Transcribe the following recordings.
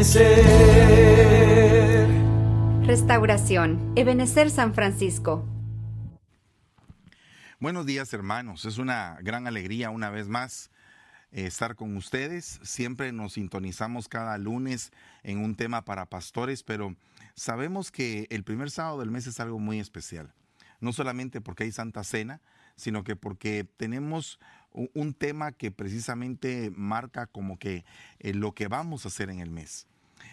Ebenecer. Restauración. Ebenecer San Francisco. Buenos días hermanos, es una gran alegría una vez más eh, estar con ustedes. Siempre nos sintonizamos cada lunes en un tema para pastores, pero sabemos que el primer sábado del mes es algo muy especial. No solamente porque hay Santa Cena, sino que porque tenemos un tema que precisamente marca como que eh, lo que vamos a hacer en el mes.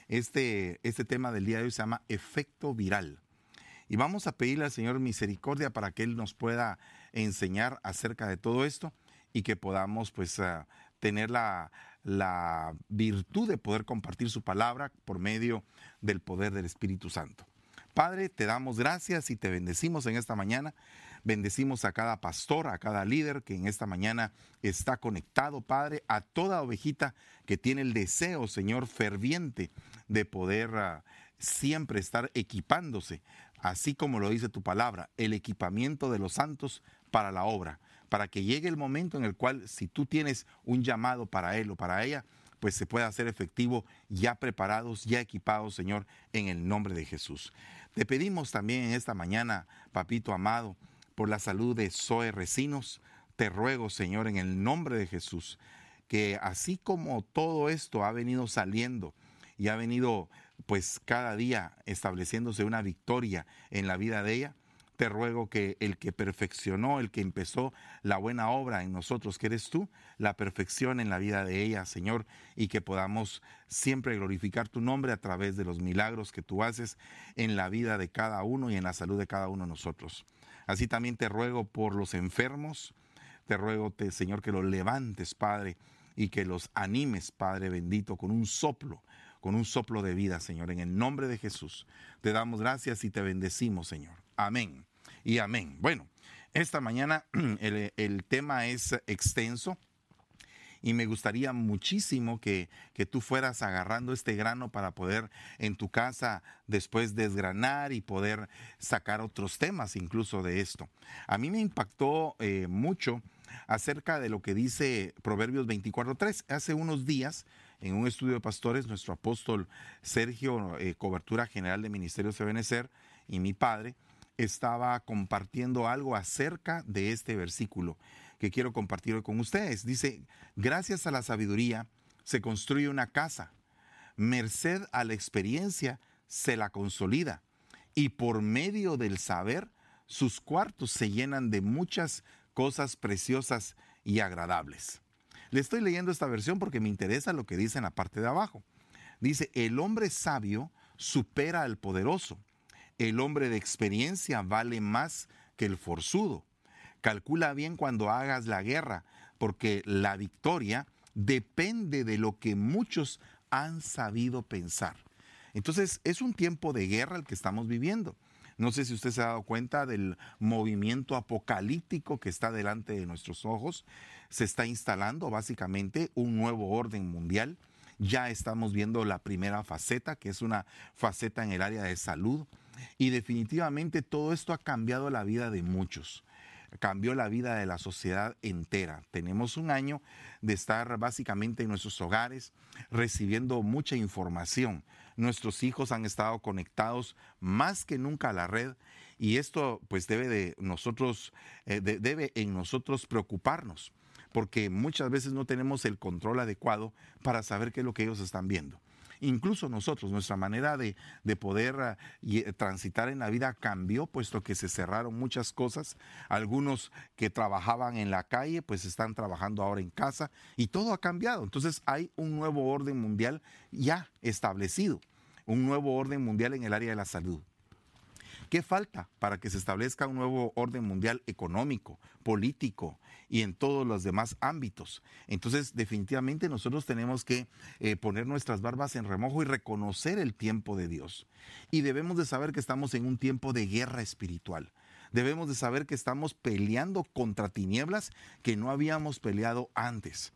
Este, este tema del día de hoy se llama efecto viral. Y vamos a pedirle al Señor misericordia para que Él nos pueda enseñar acerca de todo esto y que podamos pues ah, tener la, la virtud de poder compartir su palabra por medio del poder del Espíritu Santo. Padre, te damos gracias y te bendecimos en esta mañana. Bendecimos a cada pastor, a cada líder que en esta mañana está conectado, Padre, a toda ovejita que tiene el deseo, Señor, ferviente de poder uh, siempre estar equipándose, así como lo dice tu palabra, el equipamiento de los santos para la obra, para que llegue el momento en el cual si tú tienes un llamado para él o para ella, pues se pueda hacer efectivo ya preparados, ya equipados, Señor, en el nombre de Jesús. Te pedimos también en esta mañana, papito amado, por la salud de Zoe Recinos. Te ruego, Señor, en el nombre de Jesús, que así como todo esto ha venido saliendo y ha venido pues cada día estableciéndose una victoria en la vida de ella, te ruego que el que perfeccionó, el que empezó la buena obra en nosotros, que eres tú, la perfección en la vida de ella, Señor, y que podamos siempre glorificar tu nombre a través de los milagros que tú haces en la vida de cada uno y en la salud de cada uno de nosotros. Así también te ruego por los enfermos, te ruego, te, Señor, que los levantes, Padre, y que los animes, Padre bendito, con un soplo, con un soplo de vida, Señor. En el nombre de Jesús, te damos gracias y te bendecimos, Señor. Amén y amén. Bueno, esta mañana el, tema es extenso y me gustaría muchísimo que, que, tú fueras agarrando este grano para poder en tu casa después desgranar y poder sacar otros temas incluso de esto. A mí me impactó eh, mucho acerca de lo que dice Proverbios 24.3. Hace unos días, en un estudio de pastores, nuestro apóstol Sergio, eh, cobertura general de Ministerios de Benecer, y mi padre, estaba compartiendo algo acerca de este versículo que quiero compartir con ustedes. Dice, gracias a la sabiduría se construye una casa, merced a la experiencia se la consolida y por medio del saber sus cuartos se llenan de muchas cosas preciosas y agradables. Le estoy leyendo esta versión porque me interesa lo que dice en la parte de abajo. Dice, el hombre sabio supera al poderoso. El hombre de experiencia vale más que el forzudo. Calcula bien cuando hagas la guerra, porque la victoria depende de lo que muchos han sabido pensar. Entonces es un tiempo de guerra el que estamos viviendo. No sé si usted se ha dado cuenta del movimiento apocalíptico que está delante de nuestros ojos. Se está instalando básicamente un nuevo orden mundial. Ya estamos viendo la primera faceta, que es una faceta en el área de salud. Y definitivamente todo esto ha cambiado la vida de muchos cambió la vida de la sociedad entera. Tenemos un año de estar básicamente en nuestros hogares recibiendo mucha información. Nuestros hijos han estado conectados más que nunca a la red y esto pues debe de nosotros eh, debe en nosotros preocuparnos porque muchas veces no tenemos el control adecuado para saber qué es lo que ellos están viendo. Incluso nosotros, nuestra manera de, poder ah, eh, transitar en la vida cambió, puesto que se cerraron muchas cosas. Algunos que trabajaban en la calle, pues están trabajando ahora en casa y todo ha cambiado. Entonces hay un nuevo orden mundial ya establecido, un nuevo orden mundial en el área de la salud. ¿Qué falta para que se establezca un nuevo orden mundial económico, político y en todos los demás ámbitos? Entonces, definitivamente nosotros tenemos que eh, poner nuestras barbas en remojo y reconocer el tiempo de Dios. Y debemos de saber que estamos en un tiempo de guerra espiritual. Debemos de saber que estamos peleando contra tinieblas que no habíamos peleado antes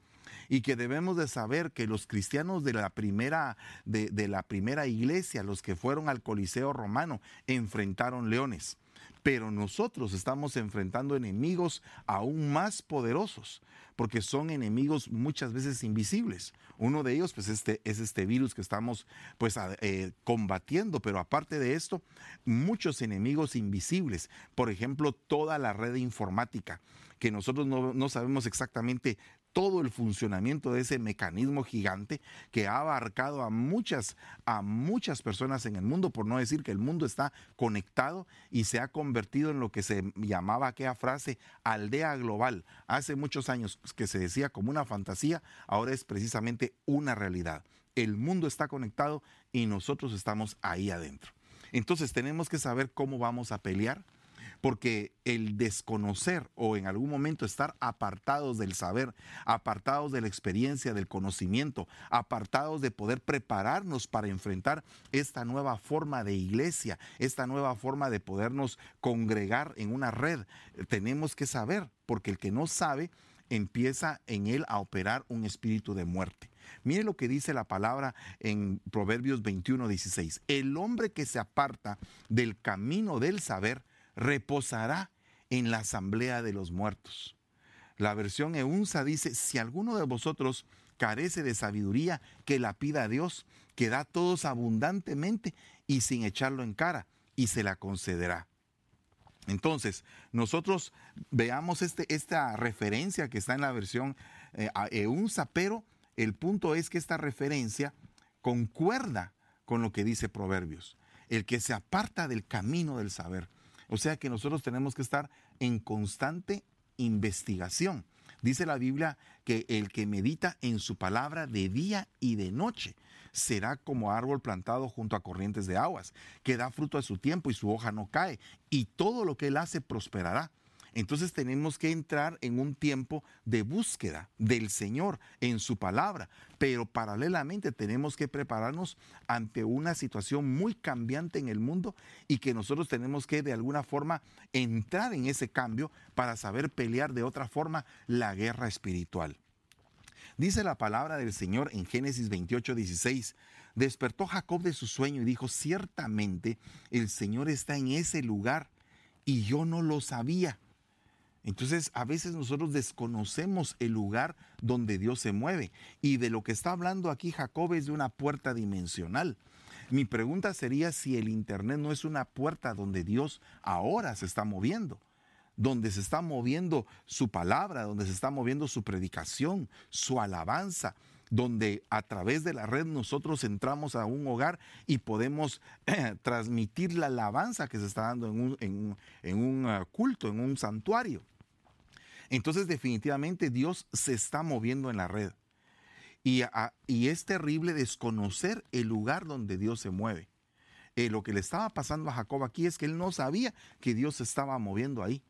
y que debemos de saber que los cristianos de la primera, de, la primera iglesia, los que fueron al Coliseo romano, enfrentaron leones pero nosotros estamos enfrentando enemigos aún más poderosos, porque son enemigos muchas veces invisibles. Uno de ellos pues este, es este virus que estamos pues eh, combatiendo, pero aparte de esto, muchos enemigos invisibles. Por ejemplo, toda la red informática que nosotros no, no, sabemos exactamente todo el funcionamiento de ese mecanismo gigante que ha abarcado a muchas, a muchas personas en el mundo, por no decir que el mundo está conectado y se ha convertido en lo que se llamaba aquella frase aldea global. Hace muchos años que se decía como una fantasía, ahora es precisamente una realidad. El mundo está conectado y nosotros estamos ahí adentro. Entonces tenemos que saber cómo vamos a pelear porque el desconocer o en algún momento estar apartados del saber, apartados de la experiencia, del conocimiento, apartados de poder prepararnos para enfrentar esta nueva forma de iglesia, esta nueva forma de podernos congregar en una red, tenemos que saber, porque el que no sabe empieza en él a operar un espíritu de muerte. Mire lo que dice la palabra en Proverbios 21, 16. El hombre que se aparta del camino del saber reposará en la asamblea de los muertos. La versión Eunsa dice, si alguno de vosotros carece de sabiduría, que la pida a Dios, que da a todos abundantemente y sin echarlo en cara, y se la concederá. Entonces, nosotros veamos este, esta referencia que está en la versión eh, Eunsa, pero el punto es que esta referencia concuerda con lo que dice Proverbios. El que se aparta del camino del saber. O sea que nosotros tenemos que estar en constante investigación. Dice la Biblia que el que medita en su palabra de día y de noche será como árbol plantado junto a corrientes de aguas, que da fruto a su tiempo y su hoja no cae, y todo lo que él hace prosperará. Entonces tenemos que entrar en un tiempo de búsqueda del Señor en su palabra, pero paralelamente tenemos que prepararnos ante una situación muy cambiante en el mundo y que nosotros tenemos que de alguna forma entrar en ese cambio para saber pelear de otra forma la guerra espiritual. Dice la palabra del Señor en Génesis 28, 16. Despertó Jacob de su sueño y dijo, ciertamente el Señor está en ese lugar y yo no lo sabía. Entonces, a veces nosotros desconocemos el lugar donde Dios se mueve. Y de lo que está hablando aquí Jacob es de una puerta dimensional. Mi pregunta sería si el Internet no es una puerta donde Dios ahora se está moviendo, donde se está moviendo su palabra, donde se está moviendo su predicación, su alabanza, donde a través de la red nosotros entramos a un hogar y podemos transmitir la alabanza que se está dando en un, ah, culto, en un santuario. Entonces definitivamente Dios se está moviendo en la red. Y, es terrible desconocer el lugar donde Dios se mueve. Eh, lo que le estaba pasando a Jacob aquí es que él no sabía que Dios se estaba moviendo ahí.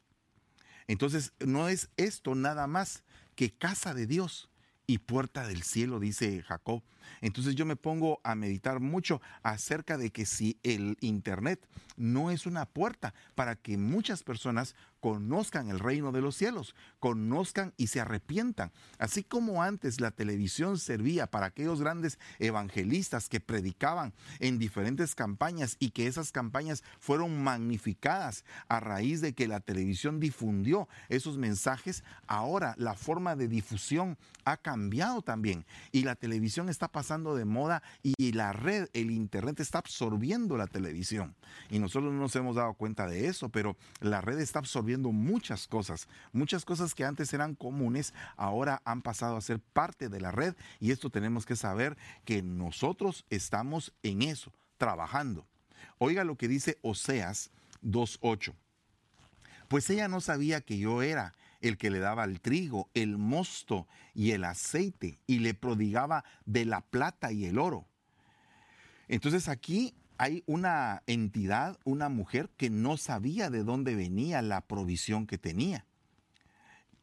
Entonces no es esto nada más que casa de Dios y puerta del cielo, dice Jacob. Entonces yo me pongo a meditar mucho acerca de que si el Internet no es una puerta para que muchas personas conozcan el reino de los cielos, conozcan y se arrepientan. Así como antes la televisión servía para aquellos grandes evangelistas que predicaban en diferentes campañas y que esas campañas fueron magnificadas a raíz de que la televisión difundió esos mensajes, ahora la forma de difusión ha cambiado también y la televisión está pasando de moda y la red, el internet está absorbiendo la televisión. Y nosotros no nos hemos dado cuenta de eso, pero la red está absorbiendo muchas cosas, muchas cosas que antes eran comunes, ahora han pasado a ser parte de la red y esto tenemos que saber que nosotros estamos en eso, trabajando. Oiga lo que dice Oseas 2.8. Pues ella no sabía que yo era el que le daba el trigo, el mosto y el aceite y le prodigaba de la plata y el oro. Entonces aquí hay una entidad, una mujer que no sabía de dónde venía la provisión que tenía.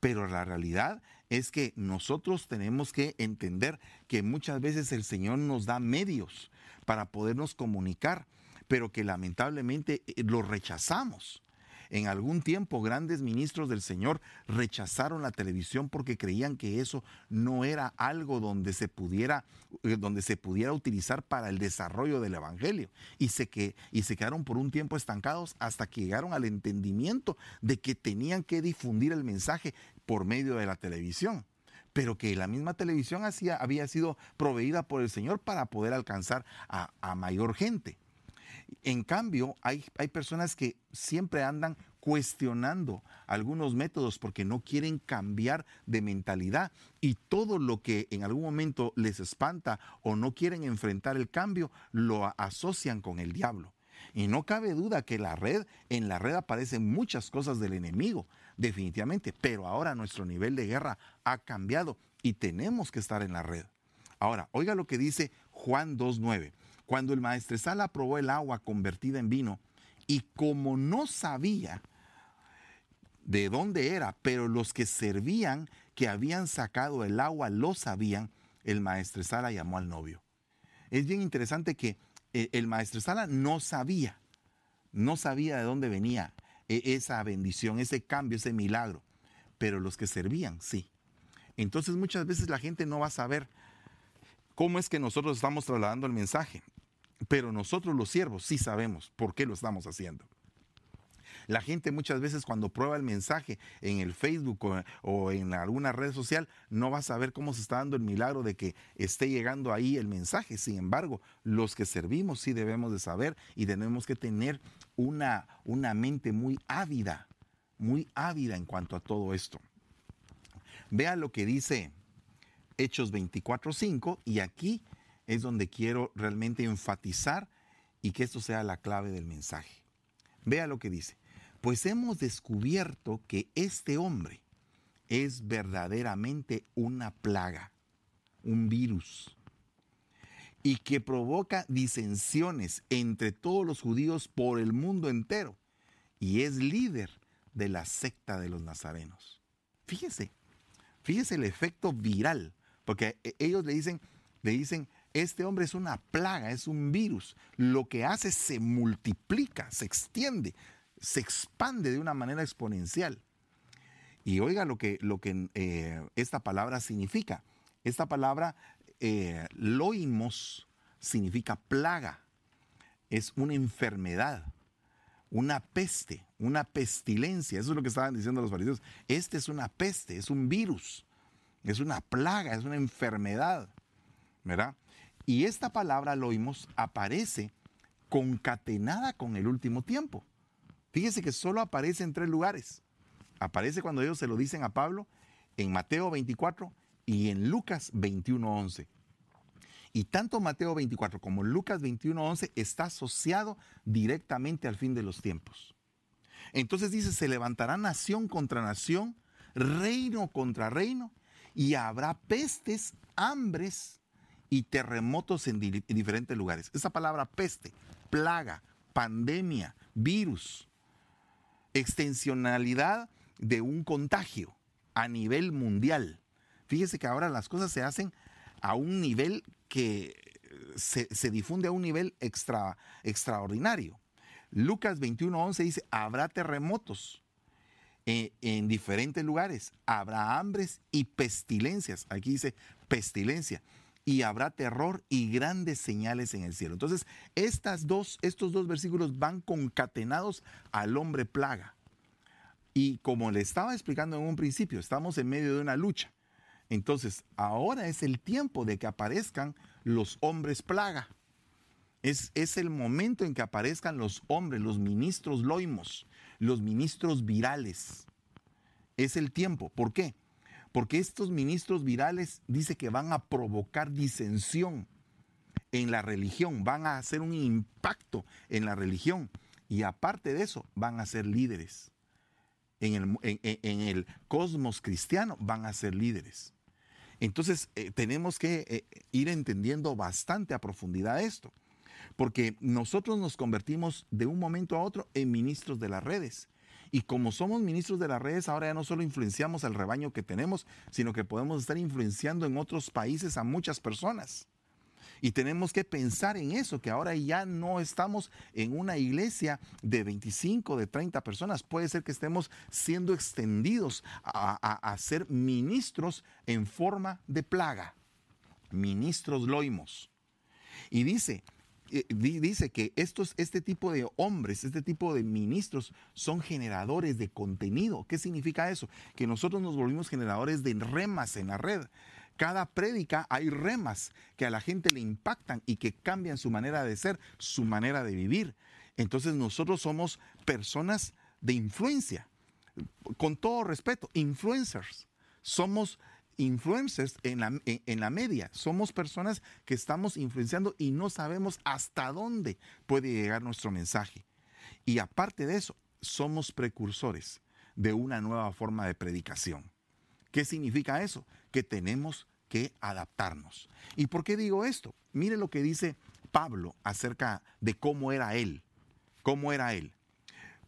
Pero la realidad es que nosotros tenemos que entender que muchas veces el Señor nos da medios para podernos comunicar, pero que lamentablemente eh, lo rechazamos. En algún tiempo grandes ministros del Señor rechazaron la televisión porque creían que eso no era algo donde se pudiera, eh, donde se pudiera utilizar para el desarrollo del Evangelio. Y se, que, y se quedaron por un tiempo estancados hasta que llegaron al entendimiento de que tenían que difundir el mensaje por medio de la televisión pero que la misma televisión había sido proveída por el Señor para poder alcanzar a mayor gente. En cambio, hay, hay personas que siempre andan cuestionando algunos métodos porque no quieren cambiar de mentalidad y todo lo que en algún momento les espanta o no quieren enfrentar el cambio lo asocian con el diablo. Y no cabe duda que la red, en la red aparecen muchas cosas del enemigo, definitivamente, pero ahora nuestro nivel de guerra ha cambiado y tenemos que estar en la red. Ahora, oiga lo que dice Juan 2.9. Cuando el maestresala probó el agua convertida en vino, y como no sabía de dónde era, pero los que servían que habían sacado el agua lo sabían, el maestresala llamó al novio. Es bien interesante que eh, el maestresala no sabía, no sabía de dónde venía e, esa bendición, ese cambio, ese milagro, pero los que servían, sí. Entonces muchas veces la gente no va a saber cómo es que nosotros estamos trasladando el mensaje. Pero nosotros los siervos sí sabemos por qué lo estamos haciendo. La gente muchas veces cuando prueba el mensaje en el Facebook o, en alguna red social no va a saber cómo se está dando el milagro de que esté llegando ahí el mensaje. Sin embargo, los que servimos sí debemos de saber y tenemos que tener una, una mente muy ávida, muy ávida en cuanto a todo esto. Vea lo que dice Hechos 24.5 y aquí es donde quiero realmente enfatizar y que esto sea la clave del mensaje. Vea lo que dice. Pues hemos descubierto que este hombre es verdaderamente una plaga, un virus, y que provoca disensiones entre todos los judíos por el mundo entero, y es líder de la secta de los nazarenos. Fíjese, fíjese el efecto viral, porque e, ellos le dicen, le dicen, este hombre es una plaga, es un virus. Lo que hace se multiplica, se extiende, se expande de una manera exponencial. Y oiga lo que, lo que eh, esta palabra significa. Esta palabra eh, loimos significa plaga. Es una enfermedad, una peste, una pestilencia. Eso es lo que estaban diciendo los fariseos. Este es una peste, es un virus, es una plaga, es una enfermedad. ¿Verdad? Y esta palabra loimos aparece concatenada con el último tiempo. Fíjese que solo aparece en tres lugares. Aparece cuando ellos se lo dicen a Pablo en Mateo 24 y en Lucas 21.11. Y tanto Mateo 24 como Lucas 21.11 está asociado directamente al fin de los tiempos. Entonces dice, se levantará nación contra nación, reino contra reino, y habrá pestes, hambres y terremotos en, diferentes lugares. Esa palabra peste, plaga, pandemia, virus, extensionalidad de un contagio a nivel mundial. Fíjese que ahora las cosas se hacen a un nivel que se, difunde a un nivel extra, extraordinario. Lucas 21:11 dice, habrá terremotos en, en diferentes lugares, habrá hambres y pestilencias. Aquí dice pestilencia y habrá terror y grandes señales en el cielo. Entonces, estas dos, estos dos versículos van concatenados al hombre plaga. Y como le estaba explicando en un principio, estamos en medio de una lucha. Entonces, ahora es el tiempo de que aparezcan los hombres plaga. Es, es, el momento en que aparezcan los hombres, los ministros loimos, los ministros virales. Es el tiempo. ¿Por qué? Porque estos ministros virales dice que van a provocar disensión en la religión, van a hacer un impacto en la religión y aparte de eso van a ser líderes. En el, cosmos cristiano van a ser líderes. Entonces eh, tenemos que eh, ir entendiendo bastante a profundidad esto, porque nosotros nos convertimos de un momento a otro en ministros de las redes y como somos ministros de las redes, ahora ya no solo influenciamos al rebaño que tenemos, sino que podemos estar influenciando en otros países a muchas personas. Y tenemos que pensar en eso, que ahora ya no estamos en una iglesia de 25, de 30 personas. Puede ser que estemos siendo extendidos a, ser ministros en forma de plaga. Ministros loimos. Y dice, eh, dice que estos, este tipo de hombres, este tipo de ministros son generadores de contenido. ¿Qué significa eso? Que nosotros nos volvimos generadores de remas en la red cada prédica hay remas que a la gente le impactan y que cambian su manera de ser, su manera de vivir. Entonces nosotros somos personas de influencia. Con todo respeto, influencers. Somos influencers en la, en, la, media. Somos personas que estamos influenciando y no sabemos hasta dónde puede llegar nuestro mensaje. Y aparte de eso, somos precursores de una nueva forma de predicación. ¿Qué significa eso? Que tenemos que adaptarnos. ¿Y por qué digo esto? Mire lo que dice Pablo acerca de cómo era él. ¿Cómo era él?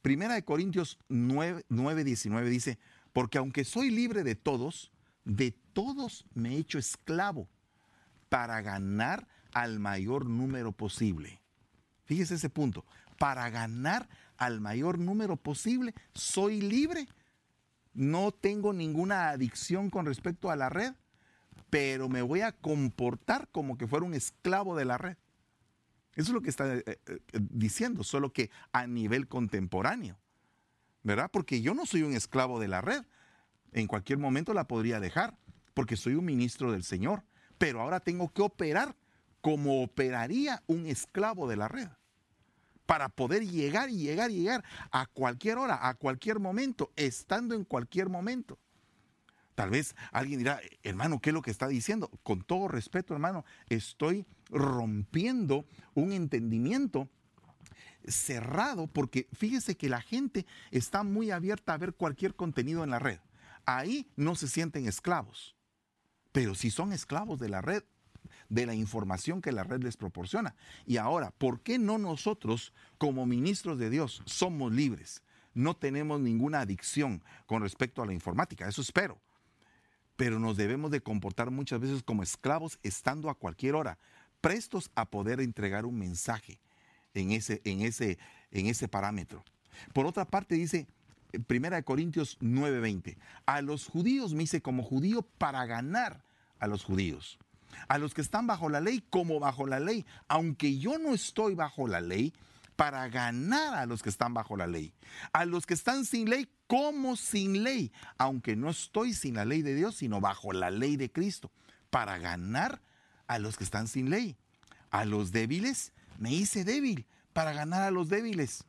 Primera de Corintios 9, 9, 19 dice, porque aunque soy libre de todos, de todos me he hecho esclavo para ganar al mayor número posible. Fíjese ese punto. Para ganar al mayor número posible, soy libre no tengo ninguna adicción con respecto a la red, pero me voy a comportar como que fuera un esclavo de la red. Eso es lo que está eh, eh, diciendo, solo que a nivel contemporáneo, ¿verdad? Porque yo no soy un esclavo de la red. En cualquier momento la podría dejar, porque soy un ministro del Señor. Pero ahora tengo que operar como operaría un esclavo de la red para poder llegar y llegar y llegar a cualquier hora, a cualquier momento, estando en cualquier momento. Tal vez alguien dirá, hermano, ¿qué es lo que está diciendo? Con todo respeto, hermano, estoy rompiendo un entendimiento cerrado porque fíjese que la gente está muy abierta a ver cualquier contenido en la red. Ahí no se sienten esclavos. Pero si son esclavos de la red, de la información que la red les proporciona. Y ahora, ¿por qué no nosotros, como ministros de Dios, somos libres? No tenemos ninguna adicción con respecto a la informática, eso espero. Pero nos debemos de comportar muchas veces como esclavos estando a cualquier hora, prestos a poder entregar un mensaje en ese, en ese, en ese parámetro. Por otra parte, dice, Primera de Corintios 9:20, a los judíos me hice como judío para ganar a los judíos. A los que están bajo la ley como bajo la ley, aunque yo no estoy bajo la ley, para ganar a los que están bajo la ley, a los que están sin ley como sin ley, aunque no estoy sin la ley de Dios, sino bajo la ley de Cristo, para ganar a los que están sin ley. A los débiles me hice débil para ganar a los débiles.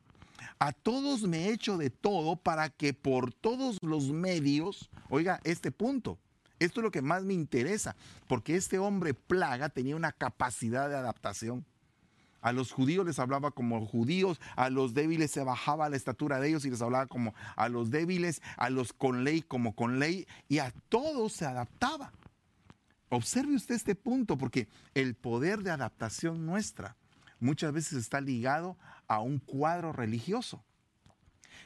A todos me he hecho de todo para que por todos los medios, oiga este punto, esto es lo que más me interesa, porque este hombre plaga tenía una capacidad de adaptación. A los judíos les hablaba como judíos, a los débiles se bajaba la estatura de ellos y les hablaba como a los débiles, a los con ley como con ley, y a todos se adaptaba. Observe usted este punto, porque el poder de adaptación nuestra muchas veces está ligado a un cuadro religioso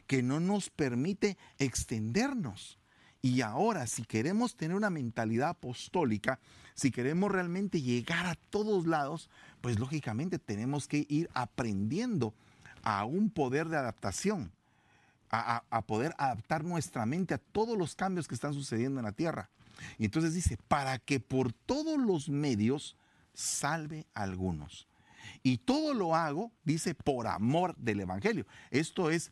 que no nos permite extendernos. Y ahora, si queremos tener una mentalidad apostólica, si queremos realmente llegar a todos lados, pues lógicamente tenemos que ir aprendiendo a un poder de adaptación, a, poder adaptar nuestra mente a todos los cambios que están sucediendo en la tierra. Y entonces dice, para que por todos los medios salve a algunos. Y todo lo hago, dice, por amor del Evangelio. Esto es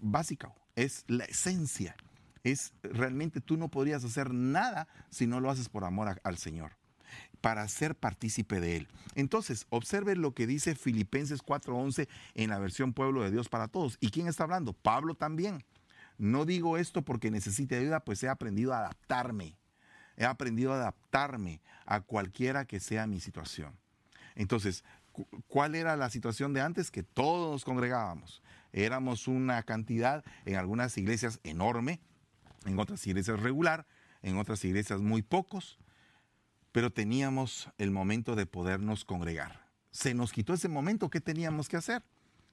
básico, es la esencia es realmente tú no podrías hacer nada si no lo haces por amor al Señor, para ser partícipe de Él. Entonces, observe lo que dice Filipenses 4:11 en la versión Pueblo de Dios para Todos. ¿Y quién está hablando? Pablo también. No digo esto porque necesite ayuda, pues he aprendido a adaptarme. He aprendido a adaptarme a cualquiera que sea mi situación. Entonces, ¿cuál era la situación de antes? Que todos nos congregábamos. Éramos una cantidad, en algunas iglesias enorme, en otras iglesias regular, en otras iglesias muy pocos, pero teníamos el momento de podernos congregar. Se nos quitó ese momento, ¿qué teníamos que hacer?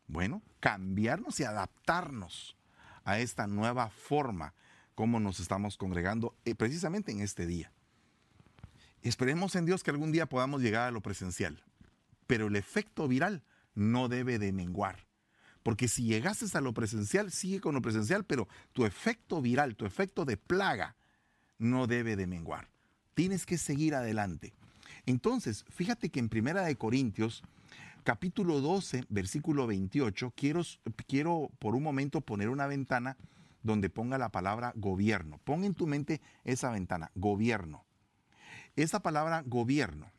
Bueno, cambiarnos y adaptarnos a esta nueva forma como nos estamos congregando eh, precisamente en este día. Esperemos en Dios que algún día podamos llegar a lo presencial, pero el efecto viral no debe de menguar. Porque si llegases a lo presencial, sigue con lo presencial, pero tu efecto viral, tu efecto de plaga, no debe de menguar. Tienes que seguir adelante. Entonces, fíjate que en Primera de Corintios, capítulo 12, versículo 28, quiero, quiero por un momento poner una ventana donde ponga la palabra gobierno. Pon en tu mente esa ventana, gobierno. Esa palabra gobierno.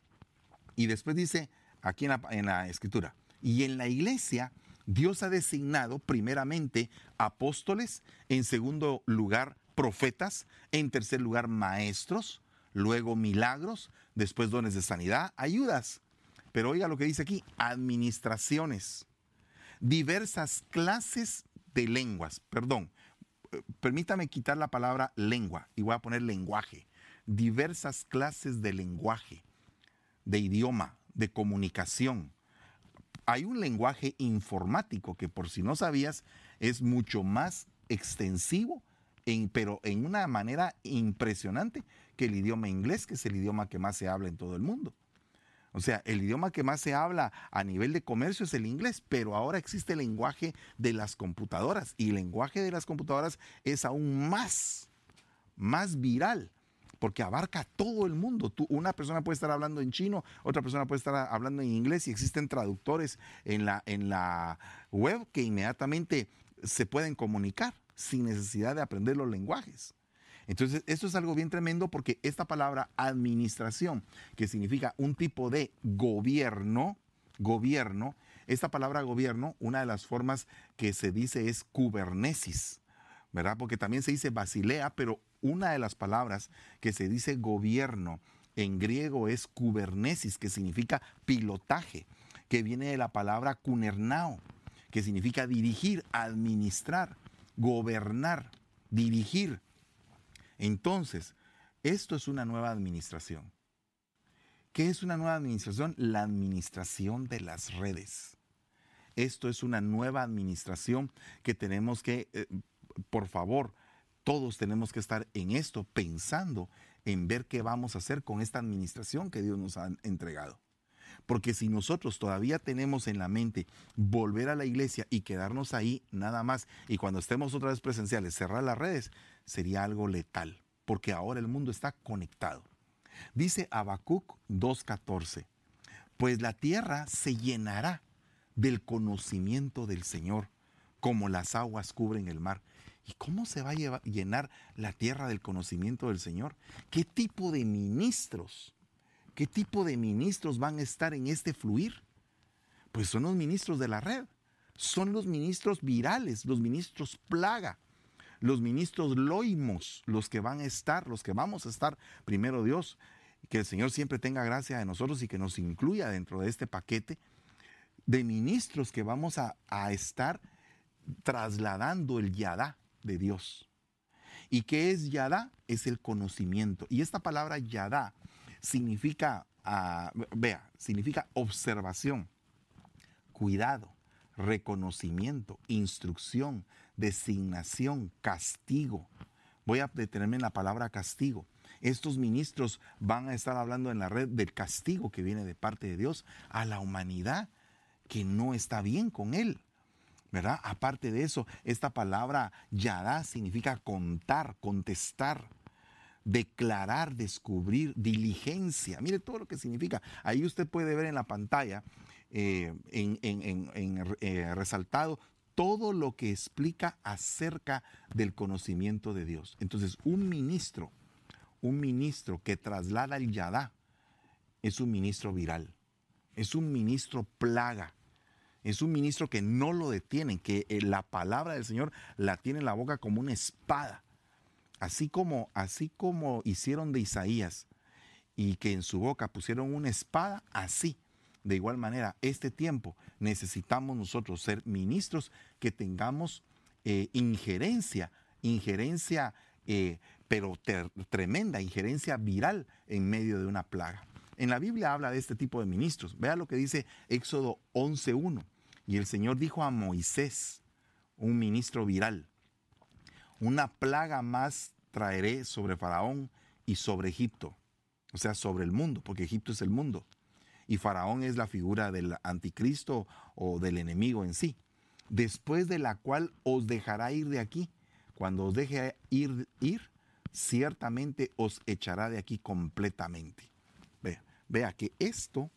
Y después dice aquí en la, en la escritura, y en la iglesia Dios ha designado primeramente apóstoles, en segundo lugar profetas, en tercer lugar maestros, luego milagros, después dones de sanidad, ayudas. Pero oiga lo que dice aquí, administraciones, diversas clases de lenguas, perdón, permítame quitar la palabra lengua y voy a poner lenguaje, diversas clases de lenguaje, de idioma, de comunicación, hay un lenguaje informático que por si no sabías es mucho más extensivo, pero en una manera impresionante que el idioma inglés, que es el idioma que más se habla en todo el mundo. O sea, el idioma que más se habla a nivel de comercio es el inglés, pero ahora existe el lenguaje de las computadoras y el lenguaje de las computadoras es aún más, más viral porque abarca todo el mundo. Tú, una persona puede estar hablando en chino, otra persona puede estar hablando en inglés y existen traductores en la, en la web que inmediatamente se pueden comunicar sin necesidad de aprender los lenguajes. Entonces, esto es algo bien tremendo porque esta palabra administración, que significa un tipo de gobierno, gobierno, esta palabra gobierno, una de las formas que se dice es kubernesis, ¿verdad? Porque también se dice basilea, pero una de las palabras que se dice gobierno en griego es kubernesis, que significa pilotaje, que viene de la palabra kunernao, que significa dirigir, administrar, gobernar, dirigir. Entonces, esto es una nueva administración. ¿Qué es una nueva administración? La administración de las redes. Esto es una nueva administración que tenemos que, eh, por favor, todos tenemos que estar en esto pensando en ver qué vamos a hacer con esta administración que Dios nos ha entregado. Porque si nosotros todavía tenemos en la mente volver a la iglesia y quedarnos ahí nada más, y cuando estemos otra vez presenciales cerrar las redes, sería algo letal, porque ahora el mundo está conectado. Dice Habacuc 2.14, pues la tierra se llenará del conocimiento del Señor, como las aguas cubren el mar. ¿Y cómo se va a llenar la tierra del conocimiento del Señor? ¿Qué tipo de ministros? ¿Qué tipo de ministros van a estar en este fluir? Pues son los ministros de la red, son los ministros virales, los ministros plaga, los ministros loimos, los que van a estar, los que vamos a estar, primero Dios, que el Señor siempre tenga gracia de nosotros y que nos incluya dentro de este paquete de ministros que vamos a, a estar trasladando el yadá, de Dios. ¿Y qué es Yadá? Es el conocimiento. Y esta palabra Yadá significa, ah, vea, significa observación, cuidado, reconocimiento, instrucción, designación, castigo. Voy a detenerme en la palabra castigo. Estos ministros van a estar hablando en la red del castigo que viene de parte de Dios a la humanidad que no está bien con Él. ¿Verdad? Aparte de eso, esta palabra yada significa contar, contestar, declarar, descubrir, diligencia. Mire todo lo que significa. Ahí usted puede ver en la pantalla, eh, en, eh, resaltado, todo lo que explica acerca del conocimiento de Dios. Entonces, un ministro, un ministro que traslada el yada, es un ministro viral, es un ministro plaga es un ministro que no lo detienen, que eh, la palabra del Señor la tiene en la boca como una espada. Así como, así como hicieron de Isaías y que en su boca pusieron una espada, así. De igual manera, este tiempo necesitamos nosotros ser ministros que tengamos eh, injerencia, injerencia, eh, pero tremenda, injerencia viral en medio de una plaga. En la Biblia habla de este tipo de ministros. Vea lo que dice Éxodo 11.1. Y el Señor dijo a Moisés, un ministro viral, una plaga más traeré sobre Faraón y sobre Egipto. o sea, sobre el mundo, porque Egipto es el mundo. Y Faraón es la figura del anticristo o del enemigo en sí. Después de la cual os dejará ir de aquí. Cuando os deje ir, ir ciertamente os echará de aquí completamente. Vea, que esto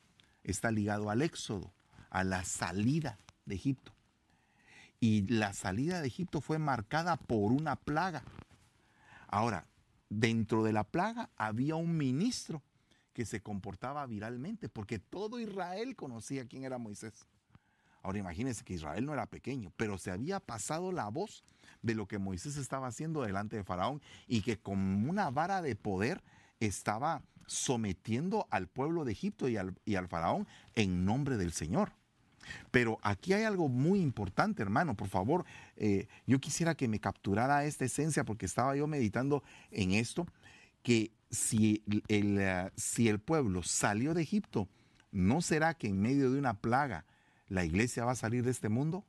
está ligado al éxodo, a la salida de Egipto. Y la salida de Egipto fue marcada por una plaga. Ahora, dentro de la plaga había un ministro que se comportaba viralmente, porque todo Israel conocía quién era Moisés. Ahora imagínense que Israel no era pequeño, pero se había pasado la voz de lo que Moisés estaba haciendo delante de Faraón y que con una vara de poder estaba sometiendo al pueblo de Egipto y al, y al Faraón en nombre del Señor. Pero aquí hay algo muy importante, hermano. Por favor, eh, yo quisiera que me capturara esta esencia porque estaba yo meditando en esto, que si el, eh, si el pueblo salió de Egipto, ¿no será que en medio de una plaga la iglesia va a salir de este mundo?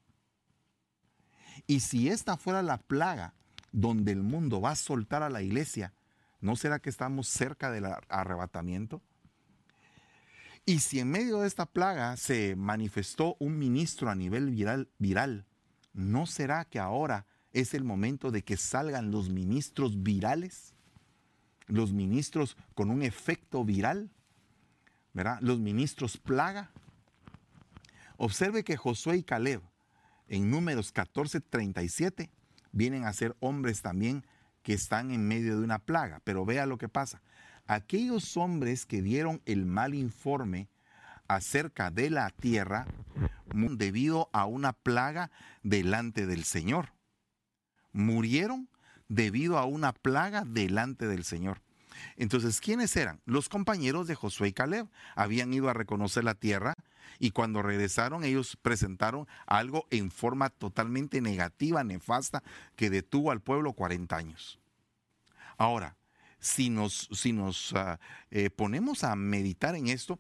Y si esta fuera la plaga donde el mundo va a soltar a la iglesia, ¿no será que estamos cerca del arrebatamiento? Y si en medio de esta plaga se manifestó un ministro a nivel viral, viral, ¿no será que ahora es el momento de que salgan los ministros virales? Los ministros con un efecto viral, ¿verdad? Los ministros plaga. Observe que Josué y Caleb en números 14:37 vienen a ser hombres también que están en medio de una plaga. Pero vea lo que pasa aquellos hombres que dieron el mal informe acerca de la tierra debido a una plaga delante del Señor. Murieron debido a una plaga delante del Señor. Entonces, ¿quiénes eran? Los compañeros de Josué y Caleb. Habían ido a reconocer la tierra y cuando regresaron ellos presentaron algo en forma totalmente negativa, nefasta, que detuvo al pueblo 40 años. Ahora, si nos, si nos ah, eh, ponemos a meditar en esto,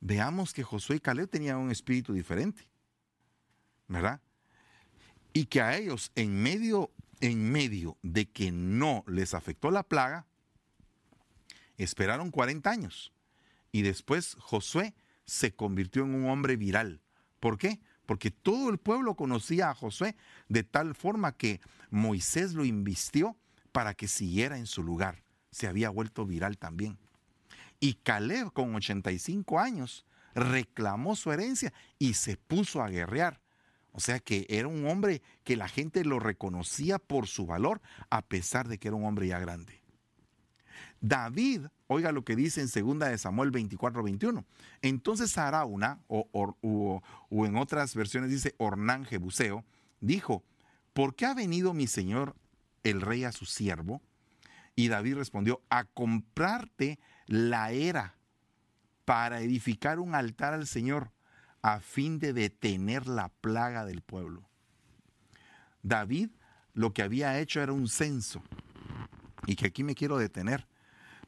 veamos que Josué y Caleb tenían un espíritu diferente, ¿verdad? Y que a ellos, en medio, en medio de que no les afectó la plaga, esperaron 40 años. Y después Josué se convirtió en un hombre viral. ¿Por qué? Porque todo el pueblo conocía a Josué de tal forma que Moisés lo invistió para que siguiera en su lugar se había vuelto viral también. Y Caleb, con 85 años, reclamó su herencia y se puso a guerrear. O sea que era un hombre que la gente lo reconocía por su valor, a pesar de que era un hombre ya grande. David, oiga lo que dice en 2 de Samuel 24, 21. Entonces Arauna, o, o, en otras versiones dice Ornán Jebuseo, dijo, ¿por qué ha venido mi señor el rey a su siervo? Y David respondió, a comprarte la era para edificar un altar al Señor a fin de detener la plaga del pueblo. David lo que había hecho era un censo y que aquí me quiero detener,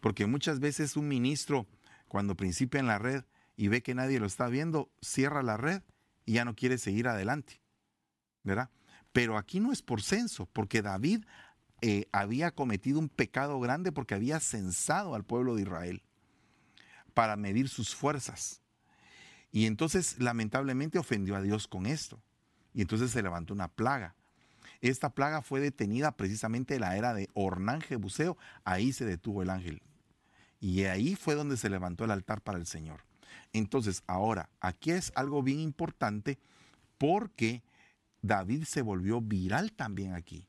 porque muchas veces un ministro cuando principia en la red y ve que nadie lo está viendo, cierra la red y ya no quiere seguir adelante, ¿verdad? Pero aquí no es por censo, porque David eh, había cometido un pecado grande porque había censado al pueblo de Israel para medir sus fuerzas. Y entonces lamentablemente ofendió a Dios con esto. Y entonces se levantó una plaga. Esta plaga fue detenida precisamente en la era de Ornán Jebuseo. Ahí se detuvo el ángel. Y ahí fue donde se levantó el altar para el Señor. Entonces, ahora, aquí es algo bien importante porque David se volvió viral también aquí.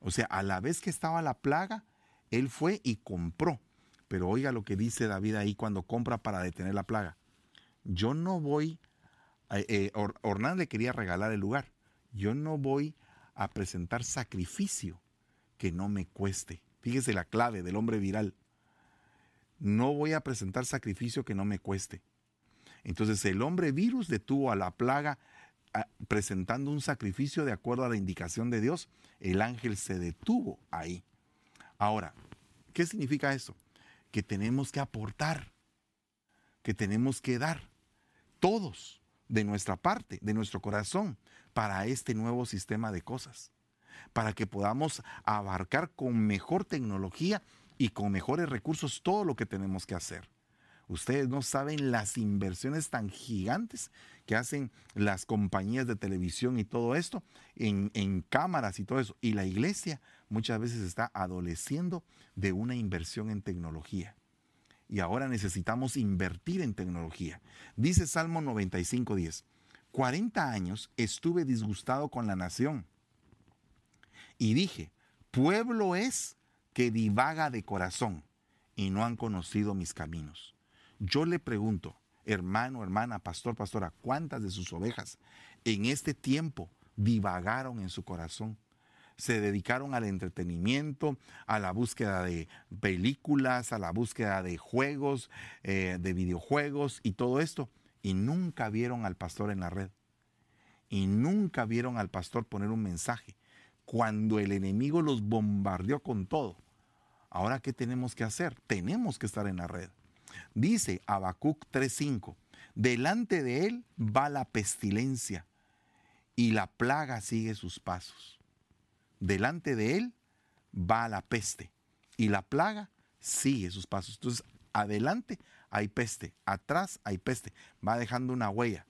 O sea, a la vez que estaba la plaga, él fue y compró. Pero oiga lo que dice David ahí cuando compra para detener la plaga. Yo no voy, eh, eh Ornán le quería regalar el lugar. Yo no voy a presentar sacrificio que no me cueste. Fíjese la clave del hombre viral. No voy a presentar sacrificio que no me cueste. Entonces el hombre virus detuvo a la plaga presentando un sacrificio de acuerdo a la indicación de Dios, el ángel se detuvo ahí. Ahora, ¿qué significa eso? Que tenemos que aportar, que tenemos que dar todos de nuestra parte, de nuestro corazón, para este nuevo sistema de cosas, para que podamos abarcar con mejor tecnología y con mejores recursos todo lo que tenemos que hacer. Ustedes no saben las inversiones tan gigantes que hacen las compañías de televisión y todo esto en, en, cámaras y todo eso. Y la iglesia muchas veces está adoleciendo de una inversión en tecnología. Y ahora necesitamos invertir en tecnología. Dice Salmo 95.10, 40 años estuve disgustado con la nación y dije, pueblo es que divaga de corazón y no han conocido mis caminos. Yo le pregunto, hermano, hermana, pastor, pastora, ¿cuántas de sus ovejas en este tiempo divagaron en su corazón? Se dedicaron al entretenimiento, a la búsqueda de películas, a la búsqueda de juegos, eh, de videojuegos y todo esto, y nunca vieron al pastor en la red. Y nunca vieron al pastor poner un mensaje cuando el enemigo los bombardeó con todo. Ahora, ¿qué tenemos que hacer? Tenemos que estar en la red. Dice Habacuc 3:5, delante de él va la pestilencia y la plaga sigue sus pasos. Delante de él va la peste y la plaga sigue sus pasos. Entonces, adelante hay peste, atrás hay peste, va dejando una huella.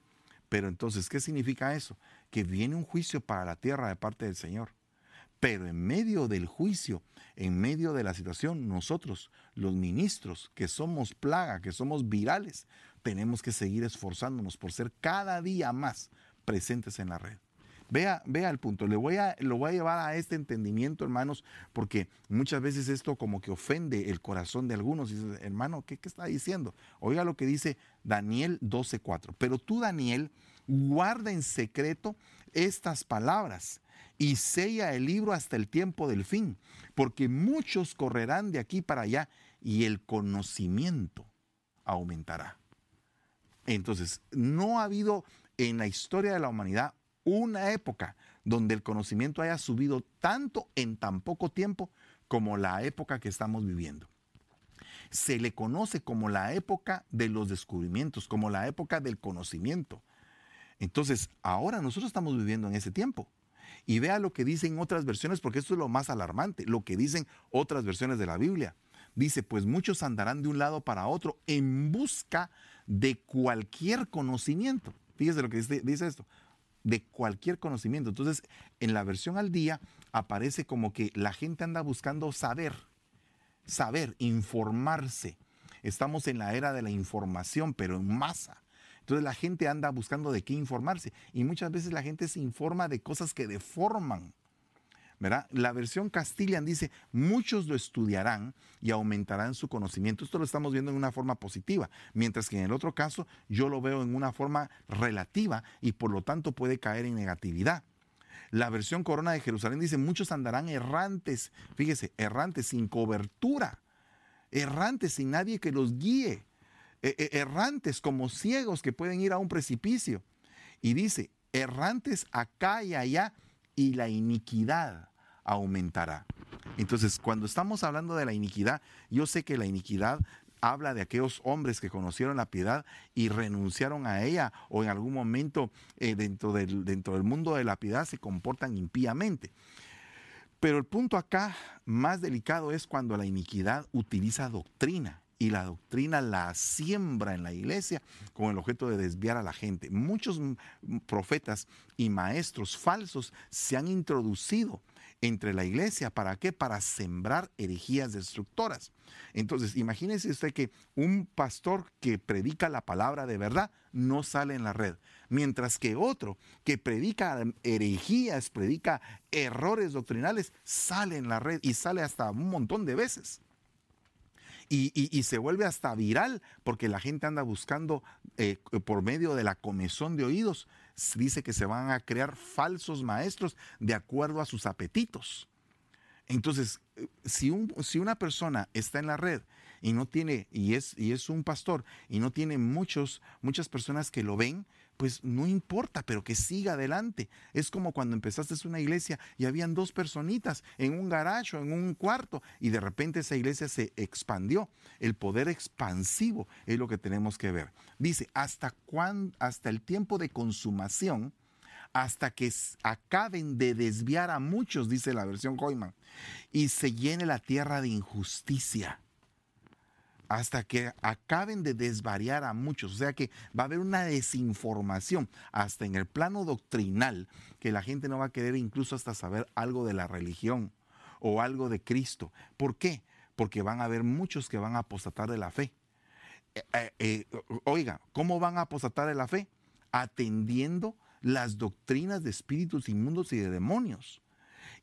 Pero entonces, ¿qué significa eso? Que viene un juicio para la tierra de parte del Señor. Pero en medio del juicio, en medio de la situación, nosotros, los ministros, que somos plaga, que somos virales, tenemos que seguir esforzándonos por ser cada día más presentes en la red. Vea, vea el punto. Le voy a, lo voy a llevar a este entendimiento, hermanos, porque muchas veces esto como que ofende el corazón de algunos. Dice, hermano, ¿qué, ¿qué, está diciendo? Oiga lo que dice Daniel 12:4. Pero tú, Daniel, guarda en secreto estas palabras y sella el libro hasta el tiempo del fin, porque muchos correrán de aquí para allá y el conocimiento aumentará. Entonces, no ha habido en la historia de la humanidad una época donde el conocimiento haya subido tanto en tan poco tiempo como la época que estamos viviendo. Se le conoce como la época de los descubrimientos, como la época del conocimiento. Entonces, ahora nosotros estamos viviendo en ese tiempo. Y vea lo que dicen otras versiones, porque esto es lo más alarmante, lo que dicen otras versiones de la Biblia. Dice, pues muchos andarán de un lado para otro en busca de cualquier conocimiento. Fíjese lo que dice, dice esto, de cualquier conocimiento. Entonces, en la versión al día aparece como que la gente anda buscando saber, saber, informarse. Estamos en la era de la información, pero en masa. Entonces la gente anda buscando de qué informarse y muchas veces la gente se informa de cosas que deforman. La versión Castilian dice, muchos lo estudiarán y aumentarán su conocimiento. Esto lo estamos viendo en una forma positiva, mientras que en el otro caso yo lo veo en una forma relativa y por lo tanto puede caer en negatividad. La versión Corona de Jerusalén dice, muchos andarán errantes, fíjese, errantes sin cobertura, errantes sin nadie que los guíe. E, e, errantes como ciegos que pueden ir a un precipicio. Y dice, errantes acá y allá y la iniquidad aumentará. Entonces, cuando estamos hablando de la iniquidad, yo sé que la iniquidad habla de aquellos hombres que conocieron la piedad y renunciaron a ella o en algún momento eh, dentro, del, dentro del mundo de la piedad se comportan impíamente. Pero el punto acá más delicado es cuando la iniquidad utiliza doctrina y la doctrina la siembra en la iglesia con el objeto de desviar a la gente. Muchos profetas y maestros falsos se han introducido entre la iglesia. ¿Para qué? Para sembrar herejías destructoras. Entonces, imagínese usted que un pastor que predica la palabra de verdad no sale en la red, mientras que otro que predica herejías, predica errores doctrinales, sale en la red y sale hasta un montón de veces y, se vuelve hasta viral porque la gente anda buscando eh, por medio de la comezón de oídos, dice que se van a crear falsos maestros de acuerdo a sus apetitos. Entonces, eh, si, un, si una persona está en la red y no tiene, y es, y es un pastor, y no tiene muchos, muchas personas que lo ven, pues no importa, pero que siga adelante. Es como cuando empezaste una iglesia y habían dos personitas en un garaje o en un cuarto y de repente esa iglesia se expandió. El poder expansivo es lo que tenemos que ver. Dice, hasta, hasta el tiempo de consumación hasta que acaben de desviar a muchos, dice la versión Hoyman, y se llene la tierra de injusticia. Hasta que acaben de desvariar a muchos. O sea que va a haber una desinformación hasta en el plano doctrinal, que la gente no va a querer incluso hasta saber algo de la religión o algo de Cristo. ¿Por qué? Porque van a haber muchos que van a apostatar de la fe. Eh, eh, eh, oiga, ¿cómo van a apostatar de la fe? Atendiendo las doctrinas de espíritus inmundos y de demonios.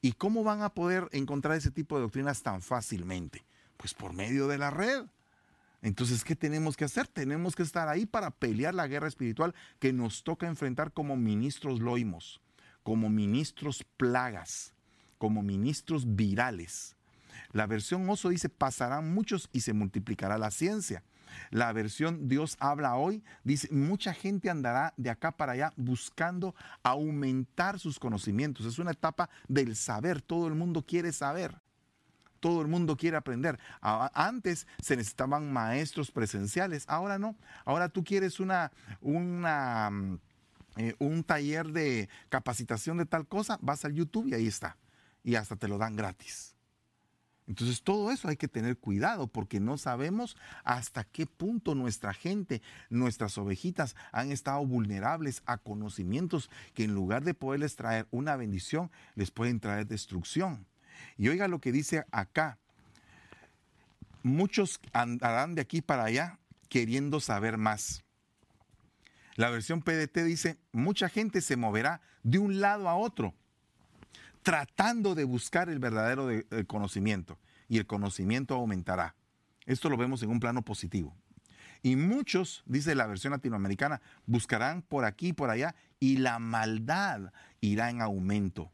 ¿Y cómo van a poder encontrar ese tipo de doctrinas tan fácilmente? Pues por medio de la red. Entonces, ¿qué tenemos que hacer? Tenemos que estar ahí para pelear la guerra espiritual que nos toca enfrentar como ministros loimos, como ministros plagas, como ministros virales. La versión oso dice, pasarán muchos y se multiplicará la ciencia. La versión Dios habla hoy dice, mucha gente andará de acá para allá buscando aumentar sus conocimientos. Es una etapa del saber, todo el mundo quiere saber. Todo el mundo quiere aprender. Antes se necesitaban maestros presenciales, ahora no. Ahora tú quieres una, mm, eh, un taller de capacitación de tal cosa, vas al YouTube y ahí está. Y hasta te lo dan gratis. Entonces todo eso hay que tener cuidado porque no sabemos hasta qué punto nuestra gente, nuestras ovejitas han estado vulnerables a conocimientos que en lugar de poderles traer una bendición, les pueden traer destrucción. Y oiga lo que dice acá. Muchos andarán de aquí para allá queriendo saber más. La versión PDT dice, mucha gente se moverá de un lado a otro tratando de buscar el verdadero conocimiento y el conocimiento aumentará. Esto lo vemos en un plano positivo. Y muchos, dice la versión latinoamericana, buscarán por aquí y por allá y la maldad irá en aumento.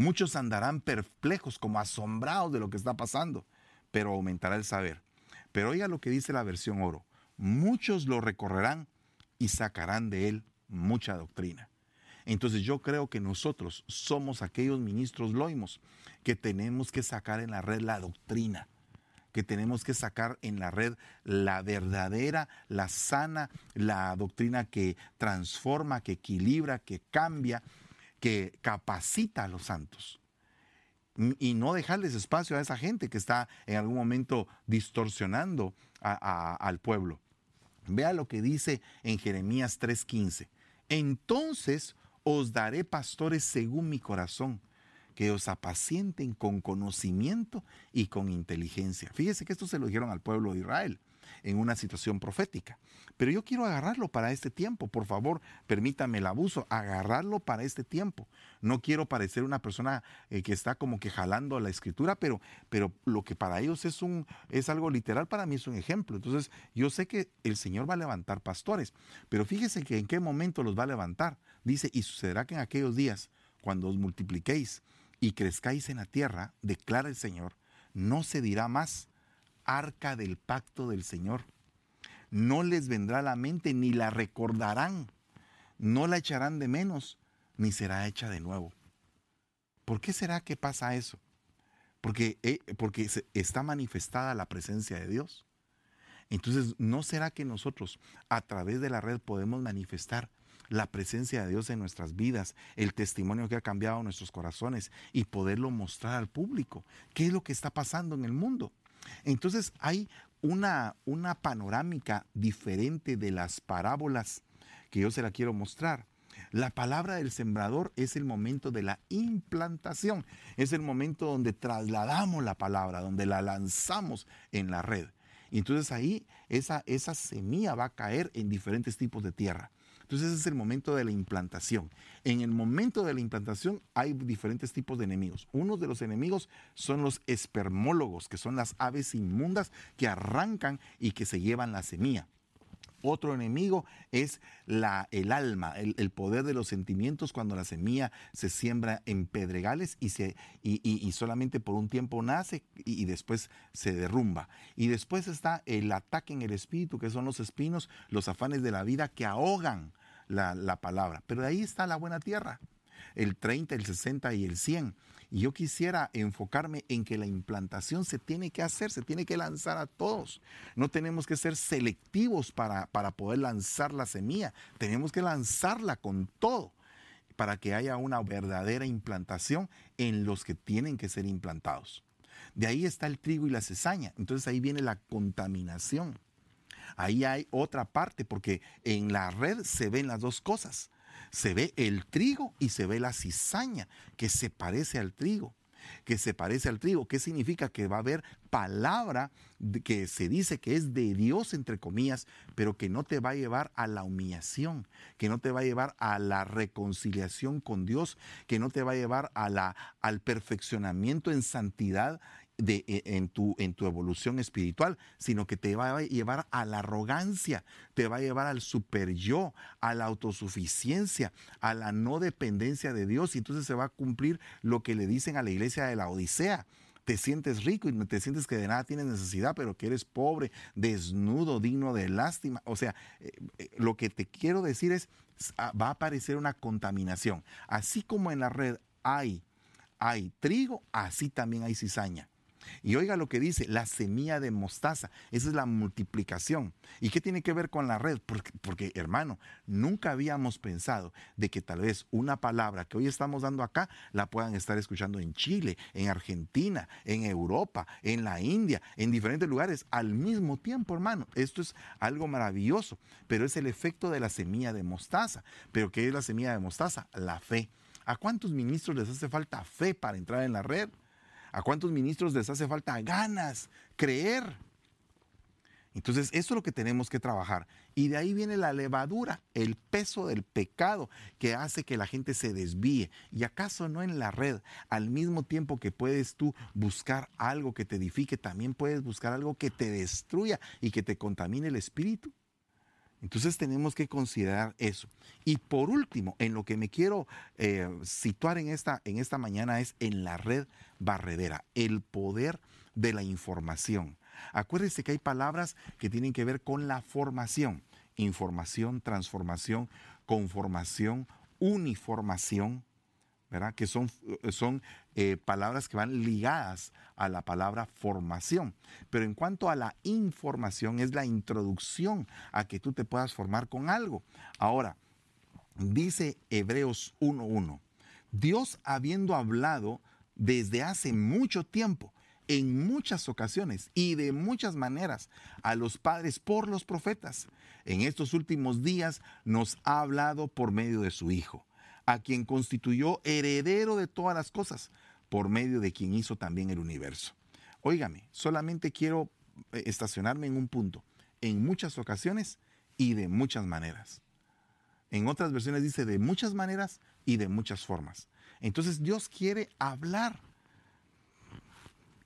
Muchos andarán perplejos, como asombrados de lo que está pasando, pero aumentará el saber. Pero oiga lo que dice la versión oro. Muchos lo recorrerán y sacarán de él mucha doctrina. Entonces yo creo que nosotros somos aquellos ministros loimos que tenemos que sacar en la red la doctrina, que tenemos que sacar en la red la verdadera, la sana, la doctrina que transforma, que equilibra, que cambia, que capacita a los santos. Y no dejarles espacio a esa gente que está en algún momento distorsionando al pueblo. Vea lo que dice en Jeremías 3:15. Entonces os daré pastores según mi corazón, que os apacienten con conocimiento y con inteligencia. Fíjese que esto se lo dijeron al pueblo de Israel en una situación profética. Pero yo quiero agarrarlo para este tiempo. Por favor, permítame el abuso, agarrarlo para este tiempo. No quiero parecer una persona eh, que está como que jalando la escritura, pero, pero lo que para ellos es, un, es algo literal, para mí es un ejemplo. Entonces, yo sé que el Señor va a levantar pastores, pero fíjese que en qué momento los va a levantar. Dice, y sucederá que en aquellos días, cuando os multipliquéis y crezcáis en la tierra, declara el Señor, no se dirá más arca del pacto del Señor. No les vendrá a la mente ni la recordarán, no la echarán de menos, ni será hecha de nuevo. ¿Por qué será que pasa eso? Porque, eh, porque está manifestada la presencia de Dios. Entonces, ¿no será que nosotros a través de la red podemos manifestar la presencia de Dios en nuestras vidas, el testimonio que ha cambiado nuestros corazones y poderlo mostrar al público. ¿Qué es lo que está pasando en el mundo? Entonces hay una, una panorámica diferente de las parábolas que yo se la quiero mostrar. La palabra del sembrador es el momento de la implantación, es el momento donde trasladamos la palabra, donde la lanzamos en la red. Y entonces ahí esa, esa semilla va a caer en diferentes tipos de tierra. Entonces ese es el momento de la implantación. En el momento de la implantación hay diferentes tipos de enemigos. Uno de los enemigos son los espermólogos, que son las aves inmundas que arrancan y que se llevan la semilla. Otro enemigo es el alma, el, poder de los sentimientos cuando la semilla se siembra en pedregales y, se, y, solamente por un tiempo nace y, después se derrumba. Y después está el ataque en el espíritu, que son los espinos, los afanes de la vida que ahogan la, la palabra. Pero de ahí está la buena tierra, el 30, el 60 y el 100. Y yo quisiera enfocarme en que la implantación se tiene que hacer, se tiene que lanzar a todos. No tenemos que ser selectivos para, para poder lanzar la semilla, tenemos que lanzarla con todo. para que haya una verdadera implantación en los que tienen que ser implantados. De ahí está el trigo y la cizaña. Entonces ahí viene la contaminación. Ahí hay otra parte, porque en la red se ven las dos cosas. Se ve el trigo y se ve la cizaña, que se parece al trigo que se parece al trigo. ¿Qué significa? Que va a haber palabra que se dice que es de Dios, entre comillas, pero que no te va a llevar a la humillación, que no te va a llevar a la reconciliación con Dios, que no te va a llevar a la, al perfeccionamiento en santidad de, e, en, tu, en tu evolución espiritual, sino que te va a llevar a la arrogancia, te va a llevar al super yo, a la autosuficiencia, a la no dependencia de Dios. Y entonces se va a cumplir lo que le dicen a la iglesia de la Odisea te sientes rico y te sientes que de nada tienes necesidad, pero que eres pobre, desnudo, digno de lástima. O sea, eh, eh, lo que te quiero decir es, ah, va a aparecer una contaminación. Así como en la red hay, hay trigo, así también hay cizaña. Y oiga lo que dice, la semilla de mostaza. Esa es la multiplicación. ¿Y qué tiene que ver con la red? Porque, hermano, nunca habíamos pensado de que tal vez una palabra que hoy estamos dando acá la puedan estar escuchando en Chile, en Argentina, en Europa, en la India, en diferentes lugares al mismo tiempo, hermano. Esto es algo maravilloso, pero es el efecto de la semilla de mostaza. ¿Pero qué es la semilla de mostaza? La fe. ¿A cuántos ministros les hace falta fe para entrar en la red? ¿A cuántos ministros les hace falta ganas, creer? Entonces, eso es lo que tenemos que trabajar. Y de ahí viene la levadura, el peso del pecado que hace que la gente se desvíe. ¿Y acaso no en la red? Al mismo tiempo que puedes tú buscar algo que te edifique, también puedes buscar algo que te destruya y que te contamine el espíritu. Entonces tenemos que considerar eso. Y por último, en lo que me quiero eh, situar en esta, en esta mañana es en la red barredera, el poder de la información. Acuérdense que hay palabras que tienen que ver con la formación. Información, transformación, conformación, uniformación, ¿verdad? Que son, son eh, palabras que van ligadas a la palabra formación. Pero en cuanto a la información, es la introducción a que tú te puedas formar con algo. Ahora, dice Hebreos 1.1, Dios habiendo hablado desde hace mucho tiempo, en muchas ocasiones y de muchas maneras a los padres por los profetas, en estos últimos días nos ha hablado por medio de su Hijo a quien constituyó heredero de todas las cosas, por medio de quien hizo también el universo. Óigame, solamente quiero eh, estacionarme en un punto, en muchas ocasiones y de muchas maneras. En otras versiones dice de muchas maneras y de muchas formas. Entonces Dios quiere hablar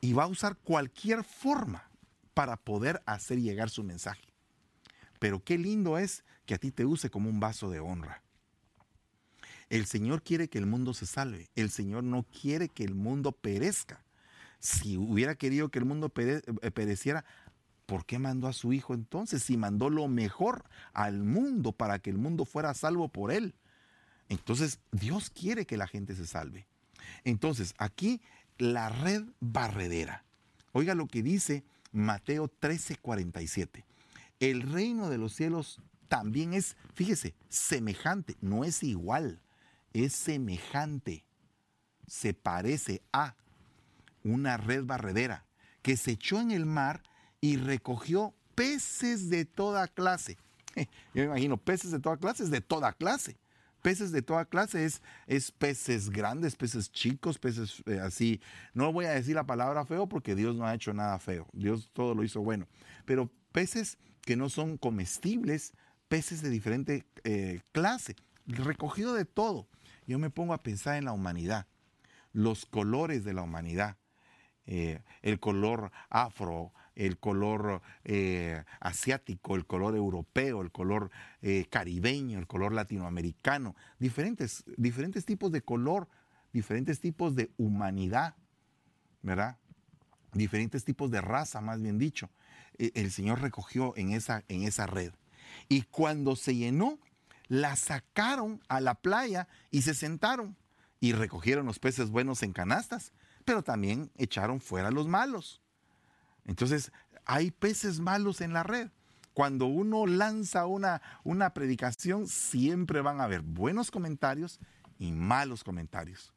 y va a usar cualquier forma para poder hacer llegar su mensaje. Pero qué lindo es que a ti te use como un vaso de honra. El Señor quiere que el mundo se salve. El Señor no quiere que el mundo perezca. Si hubiera querido que el mundo eh, pereciera, ¿por qué mandó a su Hijo entonces? Si mandó lo mejor al mundo para que el mundo fuera salvo por Él. Entonces, Dios quiere que la gente se salve. Entonces, aquí la red barredera. Oiga lo que dice Mateo 13:47. El reino de los cielos también es, fíjese, semejante, no es igual es semejante, se parece a una red barredera que se echó en el mar y recogió peces de toda clase. Yo me imagino, peces de toda clase es de toda clase. Peces de toda clase es, es peces grandes, peces chicos, peces eh, así. No voy a decir la palabra feo porque Dios no ha hecho nada feo. Dios todo lo hizo bueno. Pero peces que no son comestibles, peces de diferente eh, clase, recogido de todo yo me pongo a pensar en la humanidad, los colores de la humanidad, eh, el color afro, el color eh, asiático, el color europeo, el color eh, caribeño, el color latinoamericano, diferentes, diferentes tipos de color, diferentes tipos de humanidad, ¿verdad? Diferentes tipos de raza, más bien dicho. el Señor recogió en esa, en esa red. Y cuando se llenó, la sacaron a la playa y se sentaron y recogieron los peces buenos en canastas, pero también echaron fuera los malos. Entonces, hay peces malos en la red. Cuando uno lanza una, una predicación, siempre van a haber buenos comentarios y malos comentarios.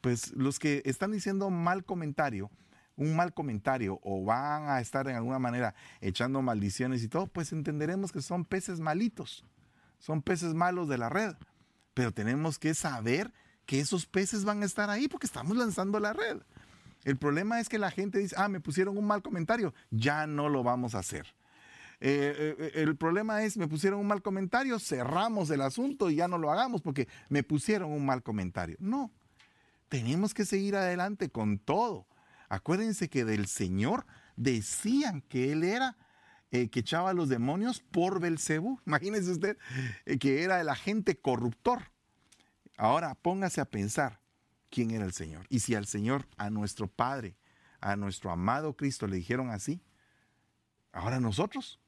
Pues los que están diciendo mal comentario, un mal comentario o van a estar en alguna manera echando maldiciones y todo, pues entenderemos que son peces malitos, son peces malos de la red. Pero tenemos que saber que esos peces van a estar ahí porque estamos lanzando la red. El problema es que la gente dice, ah, me pusieron un mal comentario, ya no lo vamos a hacer. Eh, eh, eh, el problema es, me pusieron un mal comentario, cerramos el asunto y ya no lo hagamos porque me pusieron un mal comentario. No, tenemos que seguir adelante con todo. Acuérdense que del Señor decían que Él era que echaba a los demonios por Belcebú. Imagínense usted que era el agente corruptor. Ahora póngase a pensar quién era el Señor. Y si al Señor, a nuestro Padre, a nuestro amado Cristo le dijeron así, ahora nosotros.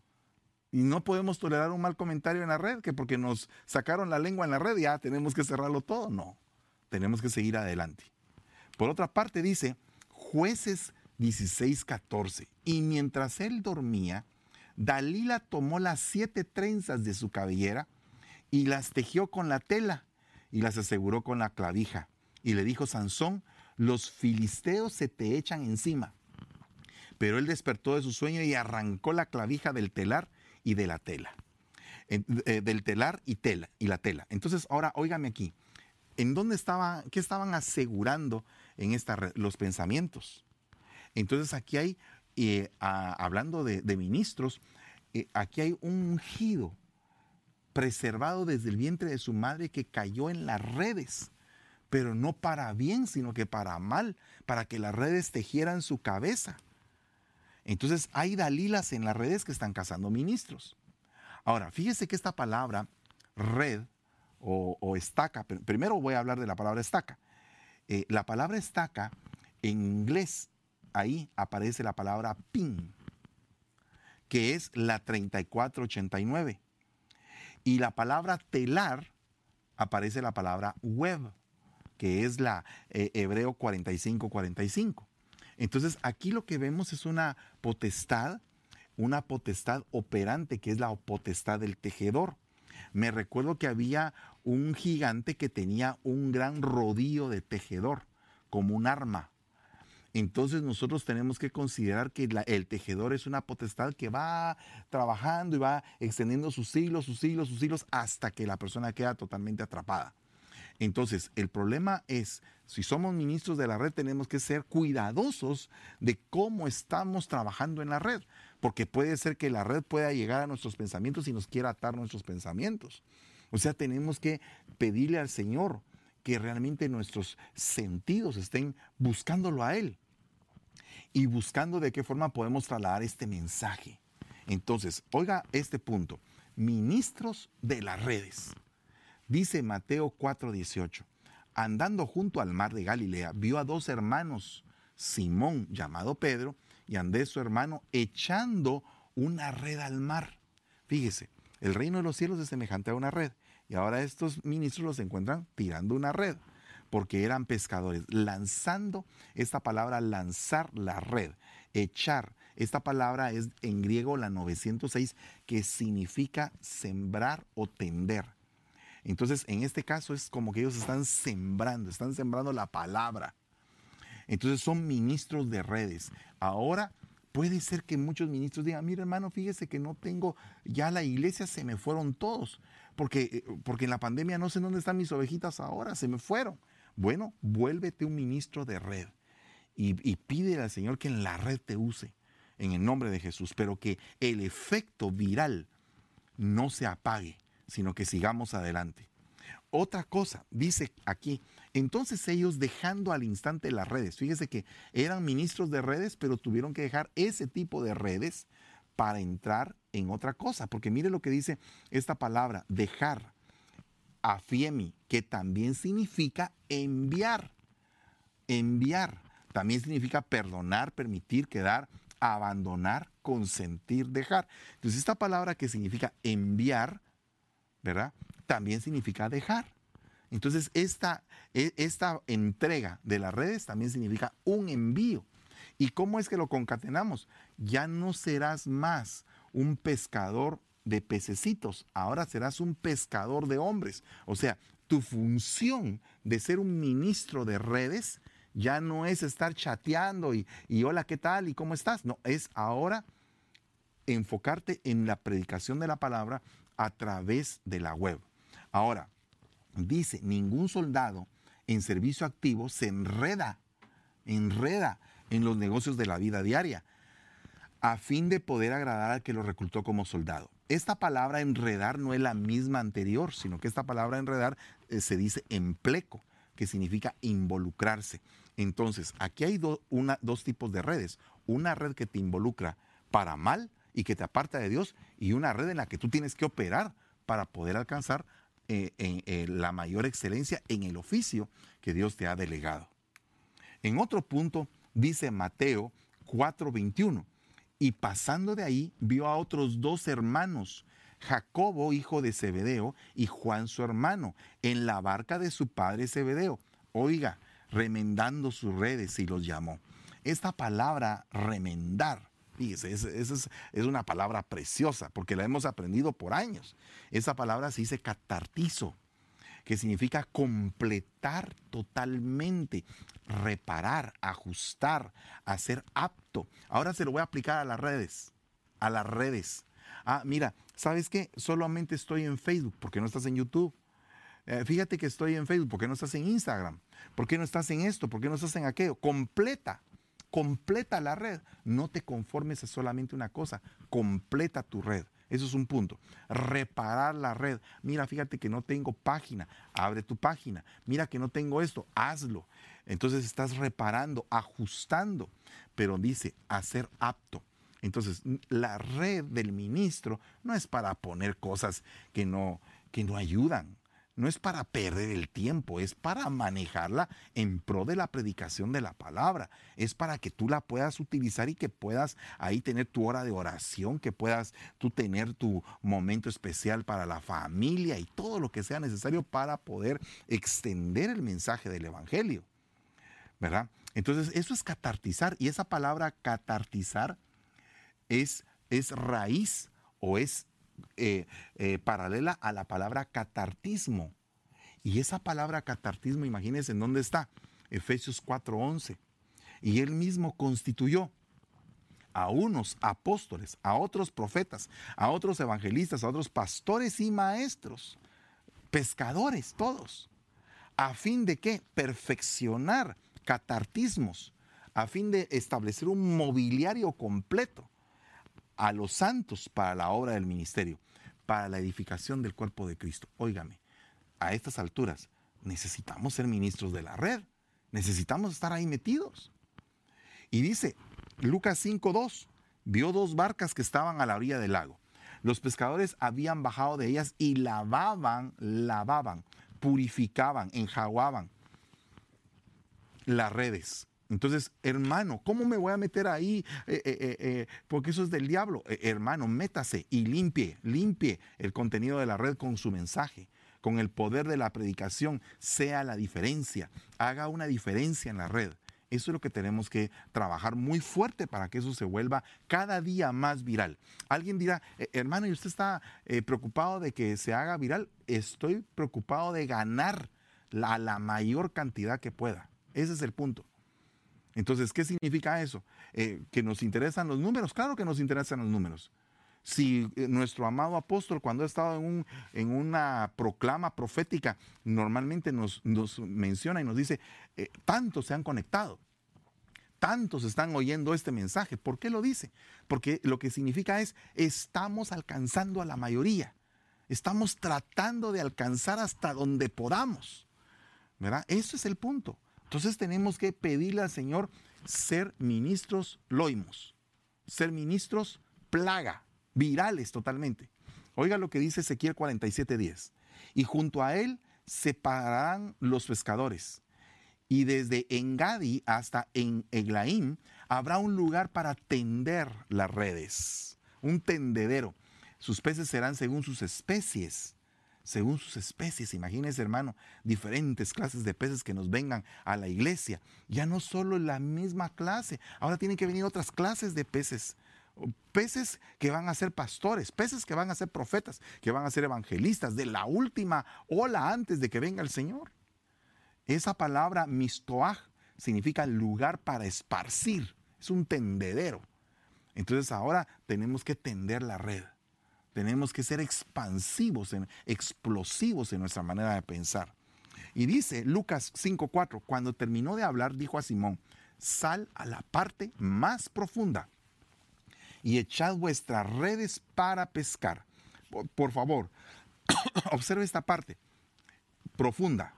Y no podemos tolerar un mal comentario en la red, que porque nos sacaron la lengua en la red ya tenemos que cerrarlo todo. No, tenemos que seguir adelante. Por otra parte dice, jueces 16, 14. Y mientras él dormía, Dalila tomó las siete trenzas de su cabellera y las tejió con la tela y las aseguró con la clavija. Y le dijo Sansón, los filisteos se te echan encima. Pero él despertó de su sueño y arrancó la clavija del telar y de la tela. Eh, del telar y tela y la tela. Entonces, ahora óigame aquí. ¿En dónde estaba, qué estaban asegurando en esta? Los pensamientos. Entonces aquí hay, eh, hablando de, ministros, eh, aquí hay un ungido preservado desde el vientre de su madre que cayó en las redes, pero no para bien, sino que para mal, para que las redes tejieran su cabeza. Entonces hay dalilas en las redes que están cazando ministros. Ahora, fíjese que esta palabra red o, estaca, primero voy a hablar de la palabra estaca. Eh, la palabra estaca en inglés, ahí aparece la palabra pin, que es la 3489. Y la palabra telar aparece la palabra web, que es la eh, hebreo 4545. Entonces aquí lo que vemos es una potestad, una potestad operante, que es la potestad del tejedor. Me recuerdo que había un gigante que tenía un gran rodillo de tejedor, como un arma. Entonces nosotros tenemos que considerar que el tejedor es una potestad que va trabajando y va extendiendo sus hilos, sus hilos, sus hilos, hasta que la persona queda totalmente atrapada. Entonces, el problema es, si somos ministros de la red, tenemos que ser cuidadosos de cómo estamos trabajando en la red, porque puede ser que la red pueda llegar a nuestros pensamientos y nos quiera atar nuestros pensamientos. O sea, tenemos que pedirle al Señor que realmente nuestros sentidos estén buscándolo a Él y buscando de qué forma podemos trasladar este mensaje. Entonces, oiga este punto, ministros de las redes. Dice Mateo 4:18, andando junto al mar de Galilea, vio a dos hermanos, Simón llamado Pedro y Andrés su hermano, echando una red al mar. Fíjese, el reino de los cielos es semejante a una red. Y ahora estos ministros los encuentran tirando una red, porque eran pescadores, lanzando esta palabra, lanzar la red, echar. Esta palabra es en griego la 906, que significa sembrar o tender. Entonces, en este caso es como que ellos están sembrando, están sembrando la palabra. Entonces son ministros de redes. Ahora puede ser que muchos ministros digan, mira hermano, fíjese que no tengo, ya la iglesia se me fueron todos, porque, eh, porque en la pandemia no sé dónde están mis ovejitas ahora, se me fueron. Bueno, vuélvete un ministro de red y, y pídele al Señor que en la red te use, en el nombre de Jesús, pero que el efecto viral no se apague sino que sigamos adelante. Otra cosa, dice aquí, entonces ellos dejando al instante las redes, fíjese que eran ministros de redes, pero tuvieron que dejar ese tipo de redes para entrar en otra cosa, porque mire lo que dice esta palabra, dejar, afiemi, que también significa enviar, enviar, también significa perdonar, permitir, quedar, abandonar, consentir, dejar. Entonces esta palabra que significa enviar, ¿verdad? También significa dejar. Entonces, esta, e, esta entrega de las redes también significa un envío. ¿Y cómo es que lo concatenamos? Ya no serás más un pescador de pececitos, ahora serás un pescador de hombres. O sea, tu función de ser un ministro de redes ya no es estar chateando y, hola, ¿qué tal? ¿Y cómo estás? No, es ahora enfocarte en la predicación de la palabra a través de la web. Ahora, dice, ningún soldado en servicio activo se enreda, enreda en los negocios de la vida diaria a fin de poder agradar al que lo reclutó como soldado. Esta palabra enredar no es la misma anterior, sino que esta palabra enredar eh, se dice empleco, que significa involucrarse. Entonces, aquí hay dos tipos de redes. Una red que te involucra para mal y que te aparta de Dios y una red en la que tú tienes que operar para poder alcanzar eh, eh, la mayor excelencia en el oficio que Dios te ha delegado. En otro punto dice Mateo 4:21, y pasando de ahí vio a otros dos hermanos, Jacobo, hijo de Zebedeo, y Juan su hermano, en la barca de su padre Zebedeo. Oiga, remendando sus redes y los llamó. Esta palabra remendar, fíjese, es, es, una palabra preciosa porque la hemos aprendido por años. Esa palabra se dice catartizo, que significa completar totalmente, reparar, ajustar, hacer apto. Ahora se lo voy a aplicar a las redes, a las redes. Ah, mira, ¿sabes qué? Solamente estoy en Facebook, porque no estás en YouTube? Eh, fíjate que estoy en Facebook, ¿por qué no estás en Instagram? ¿Por qué no estás en esto? ¿Por qué no estás en aquello? Completa, completa la red. No te conformes a solamente una cosa, completa tu red. Eso es un punto. Reparar la red. Mira, fíjate que no tengo página. Abre tu página. Mira que no tengo esto. Hazlo. Entonces estás reparando, ajustando. Pero dice, hacer apto. Entonces, la red del ministro no es para poner cosas que no, que no ayudan no es para perder el tiempo, es para manejarla en pro de la predicación de la palabra. Es para que tú la puedas utilizar y que puedas ahí tener tu hora de oración, que puedas tú tener tu momento especial para la familia y todo lo que sea necesario para poder extender el mensaje del Evangelio. ¿Verdad? Entonces, eso es catartizar y esa palabra catartizar es, es raíz o es eh, eh, paralela a la palabra catartismo. Y esa palabra catartismo, imagínense en dónde está. Efesios 4:11. Y él mismo constituyó a unos apóstoles, a otros profetas, a otros evangelistas, a otros pastores y maestros, pescadores, todos, a fin de que perfeccionar catartismos, a fin de establecer un mobiliario completo a los santos para la obra del ministerio, para la edificación del cuerpo de Cristo. Óigame, a estas alturas necesitamos ser ministros de la red, necesitamos estar ahí metidos. Y dice Lucas 5.2, vio dos barcas que estaban a la orilla del lago. Los pescadores habían bajado de ellas y lavaban, lavaban, purificaban, enjaguaban las redes. Entonces, hermano, ¿cómo me voy a meter ahí? Eh, eh, eh, porque eso es del diablo. hermano, métase y limpie, limpie el contenido de la red con su mensaje, con el poder de la predicación, sea la diferencia, haga una diferencia en la red. Eso es lo que tenemos que trabajar muy fuerte para que eso se vuelva cada día más viral. Alguien dirá, hermano, ¿y usted está preocupado de que se haga viral? Estoy preocupado de ganar la, la mayor cantidad que pueda. Ese es el punto. Entonces, ¿qué significa eso? Eh, ¿Que nos interesan los números? Claro que nos interesan los números. Si eh, nuestro amado apóstol, cuando ha estado en, una proclama profética, normalmente nos, menciona y nos dice, eh, tantos se han conectado, tantos están oyendo este mensaje. ¿Por qué lo dice? Porque lo que significa es, estamos alcanzando a la mayoría, estamos tratando de alcanzar hasta donde podamos. ¿Verdad? Eso es el punto. Entonces tenemos que pedirle al Señor ser ministros loimos, ser ministros plaga, virales totalmente. Oiga lo que dice Ezequiel 47:10. Y junto a él se pararán los pescadores. Y desde Engadi hasta en Eglaim habrá un lugar para tender las redes, un tendedero. Sus peces serán según sus especies según sus especies. Imagínense, hermano, diferentes clases de peces que nos vengan a la iglesia. Ya no solo la misma clase, ahora tienen que venir otras clases de peces. peces que van a ser pastores, peces que van a ser profetas, que van a ser evangelistas de la última ola antes de que venga el Señor. Esa palabra mistoaj significa lugar para esparcir, es un tendedero. Entonces ahora tenemos que tender la red. Tenemos que ser expansivos, explosivos en nuestra manera de pensar. Y dice Lucas 5:4, cuando terminó de hablar, dijo a Simón, sal a la parte más profunda y echad vuestras redes para pescar. Por, favor, observe esta parte profunda.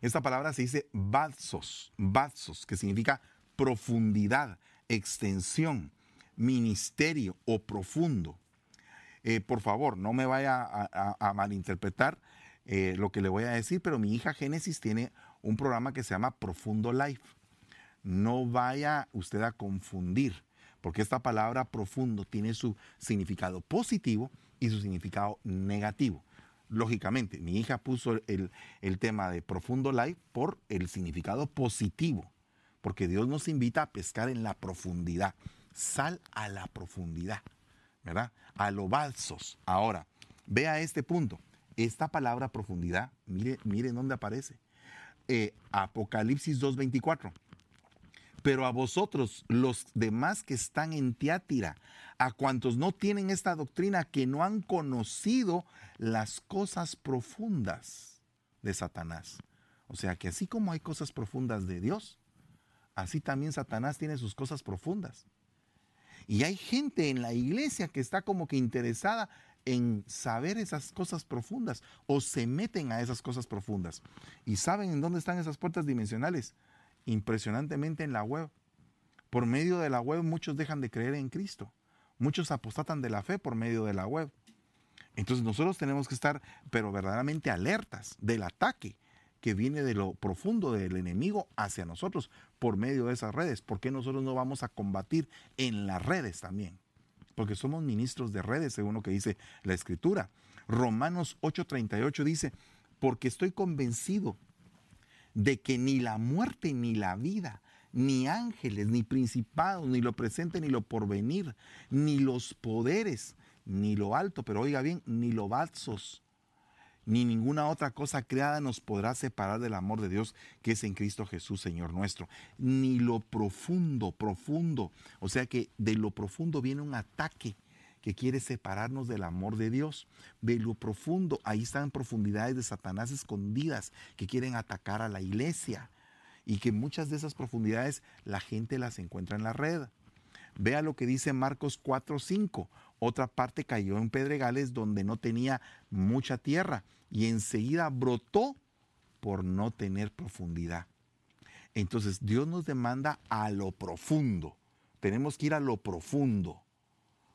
Esta palabra se dice bazos, bazos, que significa profundidad, extensión, ministerio o profundo. Eh, por favor, no me vaya a, malinterpretar eh, lo que le voy a decir, pero mi hija Génesis tiene un programa que se llama Profundo Life. No vaya usted a confundir, porque esta palabra profundo tiene su significado positivo y su significado negativo. Lógicamente, mi hija puso el, el tema de Profundo Life por el significado positivo, porque Dios nos invita a pescar en la profundidad. Sal a la profundidad. ¿Verdad? A lo balsos. Ahora, vea este punto. Esta palabra profundidad, mire, mire dónde aparece. Eh, Apocalipsis 2.24. Pero a vosotros, los demás que están en Tiátira, a cuantos no tienen esta doctrina, que no han conocido las cosas profundas de Satanás. O sea que así como hay cosas profundas de Dios, así también Satanás tiene sus cosas profundas. Y hay gente en la iglesia que está como que interesada en saber esas cosas profundas o se meten a esas cosas profundas. ¿Y saben en dónde están esas puertas dimensionales? Impresionantemente en la web. Por medio de la web muchos dejan de creer en Cristo. Muchos apostatan de la fe por medio de la web. Entonces nosotros tenemos que estar, pero verdaderamente alertas del ataque que viene de lo profundo del enemigo hacia nosotros por medio de esas redes. ¿Por qué nosotros no vamos a combatir en las redes también? Porque somos ministros de redes, según lo que dice la Escritura. Romanos 8:38 dice, porque estoy convencido de que ni la muerte ni la vida, ni ángeles, ni principados, ni lo presente, ni lo porvenir, ni los poderes, ni lo alto, pero oiga bien, ni lo balsos, ni ninguna otra cosa creada nos podrá separar del amor de Dios que es en Cristo Jesús, Señor nuestro. Ni lo profundo, profundo. O sea que de lo profundo viene un ataque que quiere separarnos del amor de Dios. De lo profundo, ahí están profundidades de Satanás escondidas que quieren atacar a la iglesia. Y que muchas de esas profundidades la gente las encuentra en la red. Vea lo que dice Marcos 4:5. Otra parte cayó en pedregales donde no tenía mucha tierra y enseguida brotó por no tener profundidad. Entonces Dios nos demanda a lo profundo. Tenemos que ir a lo profundo.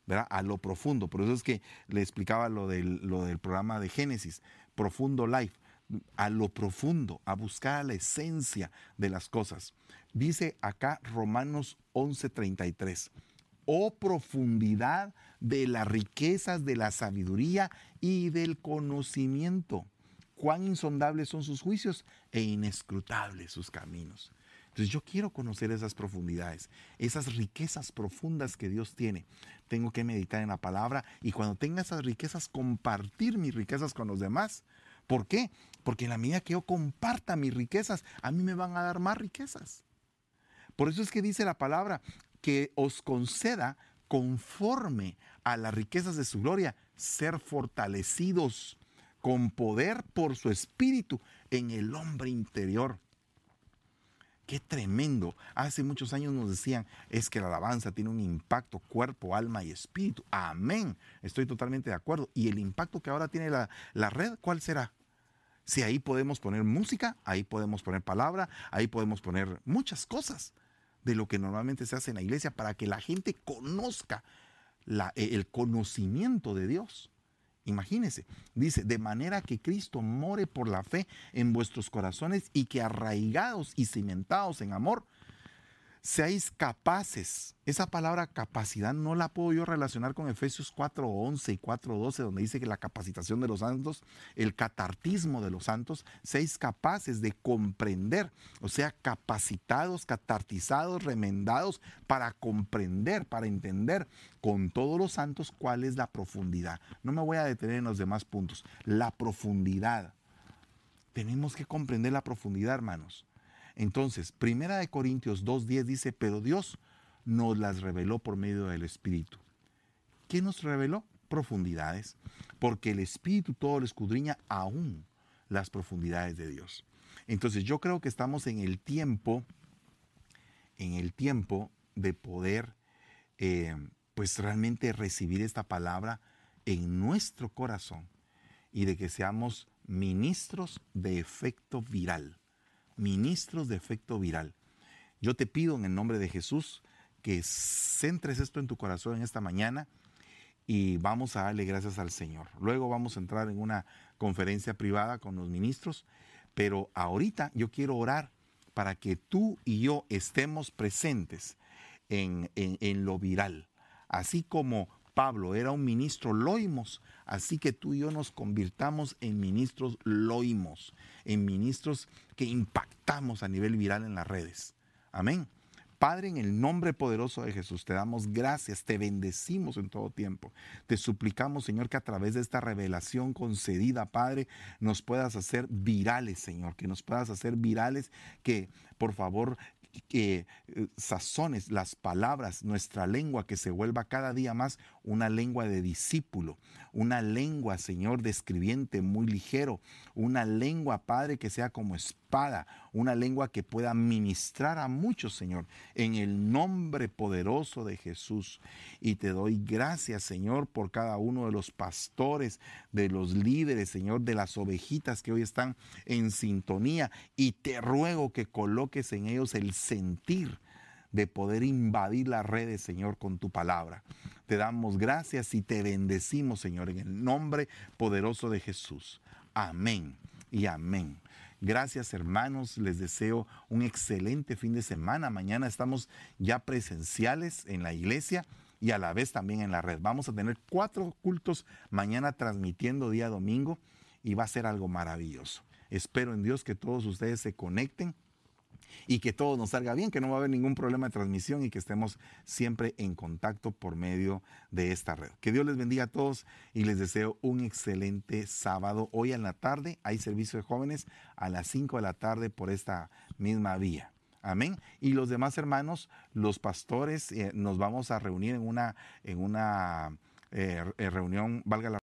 ¿verdad? A lo profundo. Por eso es que le explicaba lo del, programa de Génesis, Profundo Life. A lo profundo, a buscar la esencia de las cosas. Dice acá Romanos 11:33 oh profundidad de las riquezas de la sabiduría y del conocimiento. Cuán insondables son sus juicios e inescrutables sus caminos. Entonces yo quiero conocer esas profundidades, esas riquezas profundas que Dios tiene. Tengo que meditar en la palabra y cuando tenga esas riquezas, compartir mis riquezas con los demás. ¿Por qué? Porque en la medida que yo comparta mis riquezas, a mí me van a dar más riquezas. Por eso es que dice la palabra, que os conceda conforme a las riquezas de su gloria, ser fortalecidos con poder por su espíritu en el hombre interior. Qué tremendo. Hace muchos años nos decían, es que la alabanza tiene un impacto cuerpo, alma y espíritu. Amén. Estoy totalmente de acuerdo. ¿Y el impacto que ahora tiene la, la red, cuál será? Si ahí podemos poner música, ahí podemos poner palabra, ahí podemos poner muchas cosas de lo que normalmente se hace en la iglesia para que la gente conozca e, el conocimiento de Dios. Imagínense, dice, de manera que Cristo more por la fe en vuestros corazones y que arraigados y cimentados en amor, seáis capaces. Esa palabra capacidad no la puedo yo relacionar con Efesios 4.11 y 4.12, donde dice que la capacitación de los santos, el catartismo de los santos, seáis capaces de comprender, o sea, capacitados, catartizados, remendados para comprender, para entender con todos los santos cuál es la profundidad. No me voy a detener en los demás puntos. La profundidad. Tenemos que comprender la profundidad, hermanos. Entonces, Primera de Corintios 2.10 dice, pero Dios nos las reveló por medio del Espíritu. ¿Qué nos reveló? Profundidades. Porque el Espíritu todo lo escudriña aún las profundidades de Dios. Entonces yo creo que estamos en el tiempo, en el tiempo de poder, eh, pues realmente recibir esta palabra en nuestro corazón y de que seamos ministros de efecto viral ministros de efecto viral. Yo te pido en el nombre de Jesús que centres esto en tu corazón en esta mañana y vamos a darle gracias al Señor. Luego vamos a entrar en una conferencia privada con los ministros, pero ahorita yo quiero orar para que tú y yo estemos presentes en, en lo viral. Así como Pablo era un ministro loimos, así que tú y yo nos convirtamos en ministros loimos, en ministros que impactamos a nivel viral en las redes. Amén. Padre, en el nombre poderoso de Jesús, te damos gracias, te bendecimos en todo tiempo. Te suplicamos, Señor, que a través de esta revelación concedida, Padre, nos puedas hacer virales, Señor, que nos puedas hacer virales, que por favor eh, sazones las palabras, nuestra lengua, que se vuelva cada día más una lengua de discípulo, una lengua, Señor, de escribiente muy ligero, una lengua, Padre, que sea como espada, una lengua que pueda ministrar a muchos, Señor, en el nombre poderoso de Jesús. Y te doy gracias, Señor, por cada uno de los pastores, de los líderes, Señor, de las ovejitas que hoy están en sintonía. Y te ruego que coloques en ellos el sentir de poder invadir las redes, Señor, con tu palabra. Te damos gracias y te bendecimos, Señor, en el nombre poderoso de Jesús. Amén y amén. Gracias hermanos, les deseo un excelente fin de semana. Mañana estamos ya presenciales en la iglesia y a la vez también en la red. Vamos a tener cuatro cultos mañana transmitiendo día domingo y va a ser algo maravilloso. Espero en Dios que todos ustedes se conecten y que todo nos salga bien, que no va a haber ningún problema de transmisión y que estemos siempre en contacto por medio de esta red. Que Dios les bendiga a todos y les deseo un excelente sábado. Hoy en la tarde hay servicio de jóvenes a las 5 de la tarde por esta misma vía. Amén. Y los demás hermanos, los pastores, eh, nos vamos a reunir en una, en una eh, reunión, valga la